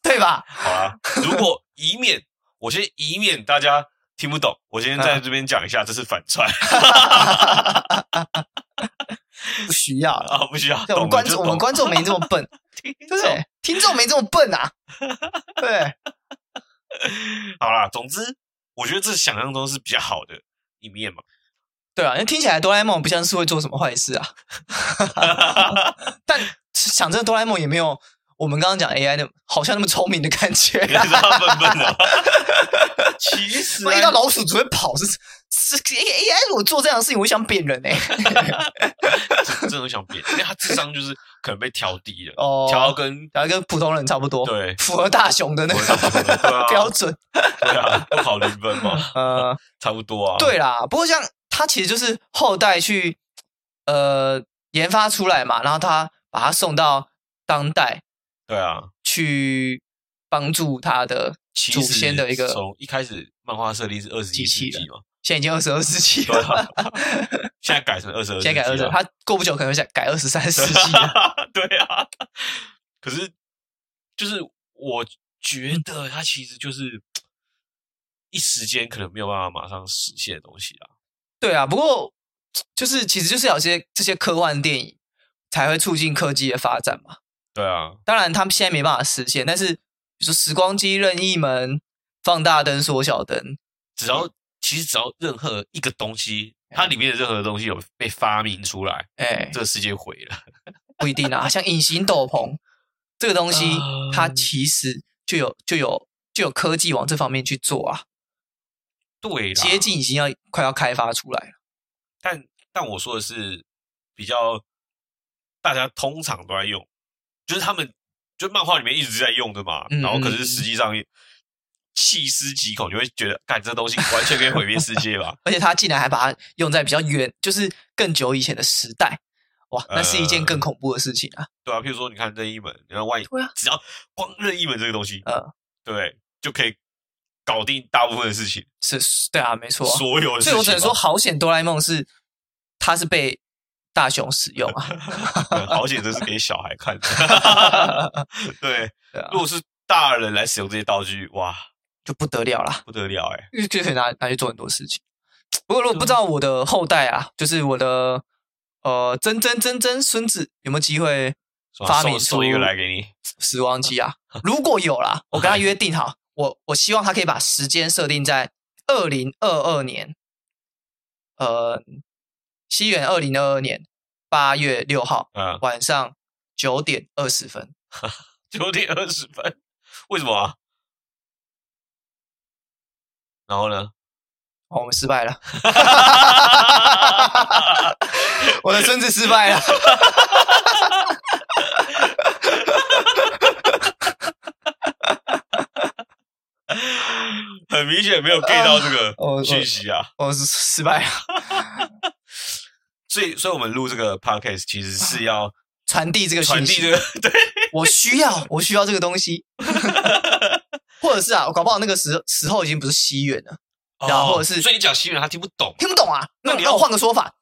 对吧？好啊。如果以免我先以免大家听不懂，我先在这边讲一下，这是反串 不需要了。啊，不需要。我们观众，我们观众没这么笨，听对不对？听众没这么笨啊，对，好啦，总之，我觉得这想象中是比较好的一面嘛。对啊，因为听起来哆啦 A 梦不像是会做什么坏事啊，但想真的，哆啦 A 梦也没有我们刚刚讲 AI 的，好像那么聪明的感觉你知道他笨笨的，其实啊万一到老鼠只会跑，是是 AI 如果做这样的事情，我想扁人哎、真 真的想变，因为他智商就是可能被调低了，哦，调到跟然后跟普通人差不多，对符合大雄的那个啊。标准。对啊，都考零分嘛，呃，差不多啊。对啦，不过像他其实就是后代去呃研发出来嘛，然后他把他送到当代对啊，去帮助他的祖先的一个从一开始漫画设定是二十一世纪嘛，现在已经二十二世纪了，啊，现在改成二十二，现在改二十，他过不久可能会改改二十三世纪了。对啊，可是就是我觉得他其实就是一时间可能没有办法马上实现的东西啊。对啊，不过就是其实就是有些这些科幻电影才会促进科技的发展嘛。对啊，当然他们现在没办法实现，但是比如说时光机、任意门、放大灯、缩小灯，只要其实只要任何一个东西，它里面的任何东西有被发明出来，哎，这个世界毁了。不一定啊。像隐形斗篷这个东西，啊它其实就有就有就有科技往这方面去做啊，对，接近已经要快要开发出来了。但但我说的是比较大家通常都在用，就是他们就漫画里面一直在用的嘛，嗯然后可是嗯实际上细思极恐，你会觉得，干这东西完全可以毁灭世界吧？而且他竟然还把它用在比较远，就是更久以前的时代，哇，那是一件更恐怖的事情啊！对啊，譬如说，你看任意门，你看万一对啊只要光任意门这个东西，呃，对，就可以搞定大部分的事情，是，对啊，没错啊。所有的事情吧。所以我只能说，好险哆啦 A 梦是它是被大雄使用啊。对好险，这是给小孩看的。对，如，果是大人来使用这些道具，哇，就不得了啦，不得了哎！就可以拿拿去做很多事情。不过如果不知道我的后代啊，就是我的呃曾曾曾曾孙子有没有机会发明出一个来给你，时光机啊？如果有啦，我跟他约定好，我我希望他可以把时间设定在二零二二年，呃，西元二零二二年八月六号嗯，晚上九点二十分。九点二十分，为什么啊？然后呢？哦，我们失败了，我的孙子失败了。很明显没有 get 到这个 哦讯息啊，我是失败了，所以，所以我们录这个 podcast 其实是要传递这个传讯息。递这个，对，我需要，我需要这个东西，或者是啊，搞不好那个时时候已经不是西元了，然后或者是哦所以你讲西元他听不懂，听不懂啊。那那你要换个说法，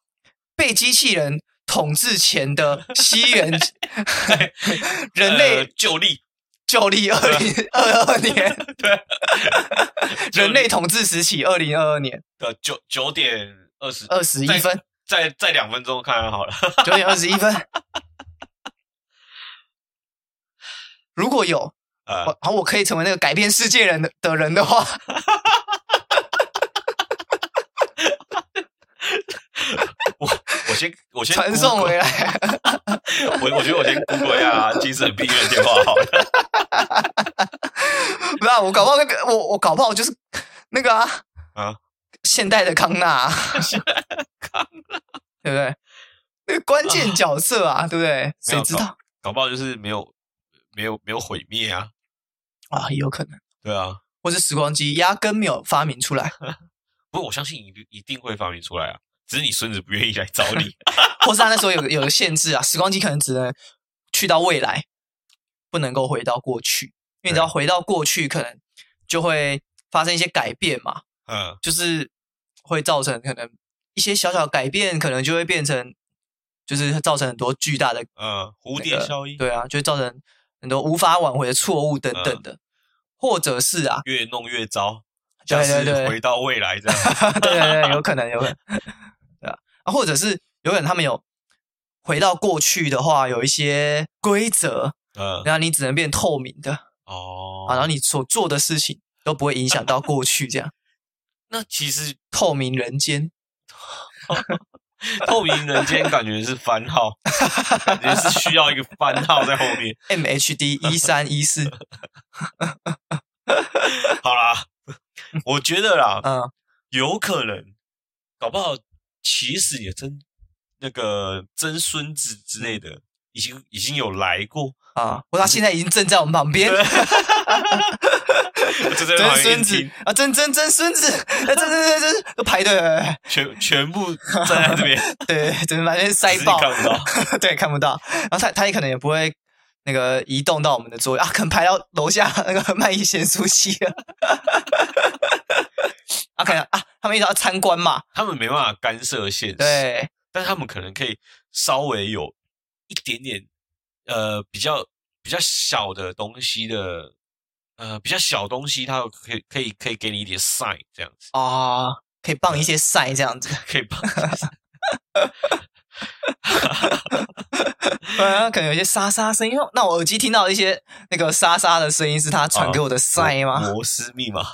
被机器人统治前的西元 人类呃就力，旧历二零二二年，对，人类统治时期二零二二年。的九九点二十。二十一分，再再两分钟看看好了。九点二十一分。如果有，呃我，好，我可以成为那个改变世界人的的人的话，我我先我先传送回来。我我觉得我先 Google 一下精神病院电话好了。不是、啊，我搞不好那个，我我搞不好就是那个啊，啊 现代的康纳、啊，康对不对？那个关键角色啊，对不对？谁知道搞不好就是没有没有没有毁灭啊，啊？也有可能，对啊。或是时光机压根没有发明出来，不过我相信一定一定会发明出来啊，只是你孙子不愿意来找你。或是他那时候有有个限制啊，时光机可能只能去到未来，不能够回到过去，因为你知道回到过去可能就会发生一些改变嘛，嗯，就是会造成可能一些小小的改变，可能就会变成，就是造成很多巨大的呃，蝴那个蝶效应，对啊，就会造成很多无法挽回的错误等等的，或者是啊，越弄越糟，对像是回到未来这样。对对对，有可能有可能，对啊，啊，或者是有可能他们有回到过去的话，有一些规则，嗯，然后你只能变透明的哦。啊，然后你所做的事情都不会影响到过去，这样。那其实透明人间，透明人间感觉是番号，感觉是需要一个番号在后面。MHD 一三一四，好啦，我觉得啦，嗯，有可能，搞不好其实也真那个曾孙子之类的，已经已经有来过，啊，我他现在已经正在我们旁边，就在曾旁边孙子啊，真真真孙子，啊曾曾曾曾都排队，全全部站在这边，对，整个反正塞爆，看不到。对，看不到。然后他他也可能也不会那个移动到我们的座位啊，可能排到楼下那个卖咸酥鸡了。啊，可能啊，他们一直要参观嘛，他们没办法干涉现实，对，但是他们可能可以稍微有一点点呃比较比较小的东西的呃比较小东西，它可以可以可以给你一点 sign 这样子，啊，可以放一些赛这样子。可以帮啊，可能有些沙沙声音。那我耳机听到一些那个沙沙的声音，是他传给我的塞吗？摩斯密码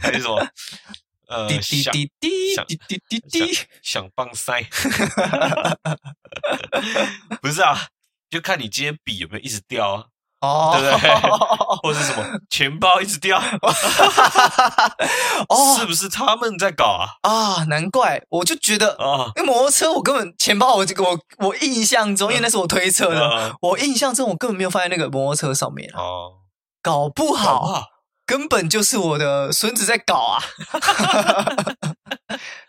还是什么？呃，滴滴想滴滴想滴滴滴滴。想棒塞，不是啊，就看你今天笔有没有一直掉啊，哦，对不对？或者是什么钱包一直掉，哦是不是他们在搞啊？啊，难怪，我就觉得，啊，因为摩托车我根本钱包我这个我我印象中，因为那是我推测的，嗯我印象中我根本没有放在那个摩托车上面啊，哦，搞不好不好好？根本就是我的孙子在搞啊。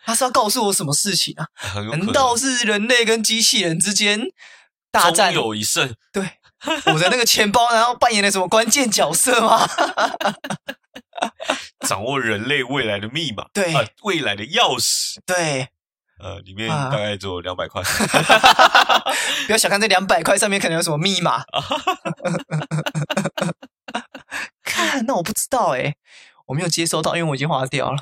他是要告诉我什么事情啊？难道是人类跟机器人之间大战？有一胜？对，我的那个钱包，然后扮演了什么关键角色吗？掌握人类未来的密码，对啊未来的钥匙，对，呃，里面啊大概只有两百块，不要小看这两百块上面可能有什么密码。看，那我不知道哎、我没有接收到，因为我已经花掉了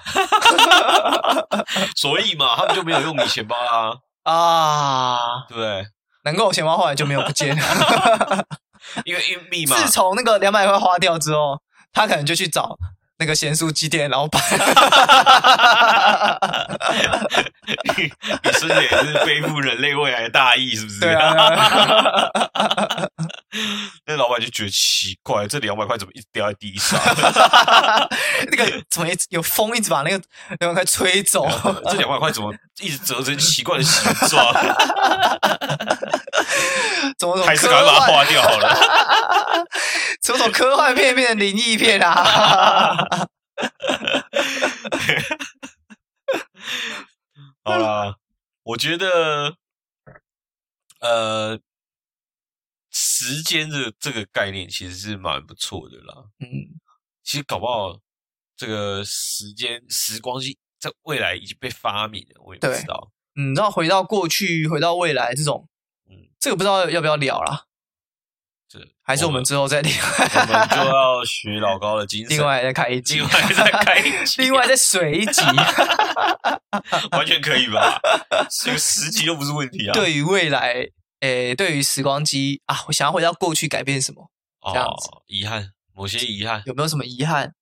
所以嘛，他们就没有用你钱包啦，啊。对？难怪我钱包后来就没有不见。因为因为密码自从那个两百块花掉之后，他可能就去找那个咸酥鸡店老板。你你孙子也是背负人类未来的大义，是不是？对啊，那老板就觉得奇怪，这两百块怎么一直掉在地上？那个怎么一直有风一直把那个两百块吹走？这两百块怎么一直折成奇怪的形状？怎么怎么还是赶快把它花掉好了。怎么从科幻片变成灵异片啊？好啦，我觉得，呃，时间的这个概念其实是蛮不错的啦。嗯，其实搞不好，这个时间时光机在未来已经被发明了，我也不知道。嗯，然后回到过去，回到未来这种，嗯，这个不知道要不要聊啦，这 还是我们之后再聊，我们就要学老高的精神，另外再开一集，另外再开一集，另外再水一集。完全可以吧？这个十集都不是问题啊。对于未来，诶，对于时光机啊，我想要回到过去改变什么？这样子哦，遗憾，某些遗憾有没有什么遗憾？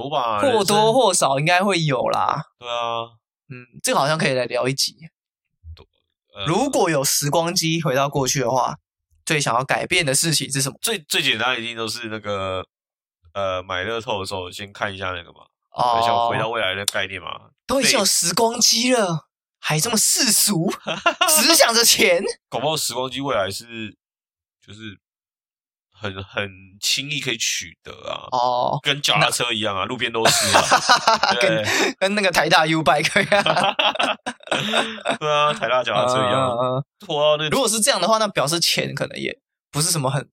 很多吧，或多或少应该会有啦。对啊。嗯，这个好像可以来聊一集。呃如果有时光机回到过去的话，最想要改变的事情是什么？最最简单，一定都是那个呃买乐透的时候先看一下那个嘛，哦想回到未来的概念嘛。都已经有时光机了，还这么世俗，只想着钱。搞不好时光机未来是就是很很轻易可以取得啊，哦，跟脚踏车一样啊，路边都是啊。对跟跟那个台大 U bike 一样。对啊，台大脚踏车一样，嗯嗯嗯拖到那如果是这样的话，那表示钱可能也不是什么很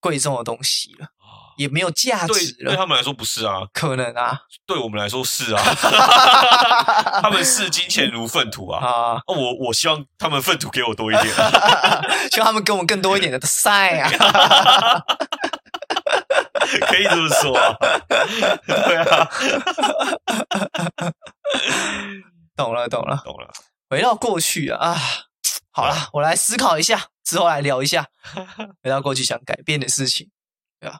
贵重的东西了，也没有价对值了。对他们来说不是啊，可能啊对我们来说是啊，他们视金钱如粪土啊。啊，哦，我我希望他们粪土给我多一点，希望他们给我们更多一点的赛啊。可以这么说啊。对啊，懂了，懂了。懂了。回到过去啊，啊好了，我来思考一下，之后来聊一下回到过去想改变的事情，对吧？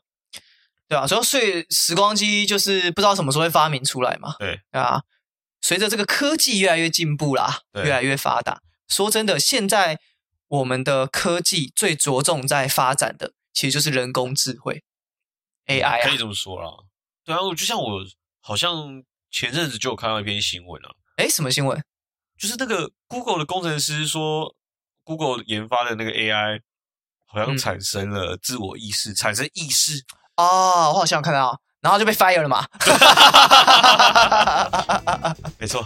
对啊？所以，所以时光机就是不知道什么时候会发明出来嘛，对对啊。随着这个科技越来越进步啦，越来越发达，说真的，现在我们的科技最着重在发展的，其实就是人工智慧 AI 啊可以。这么说啦。对啊，我就像我好像前阵子就有看到一篇新闻啊，哎，什么新闻？就是那个 Google 的工程师说，Google 研发的那个 AI 好像嗯产生了自我意识，产生意识。哦，我好像有看到，然后就被 fire 了嘛。没错。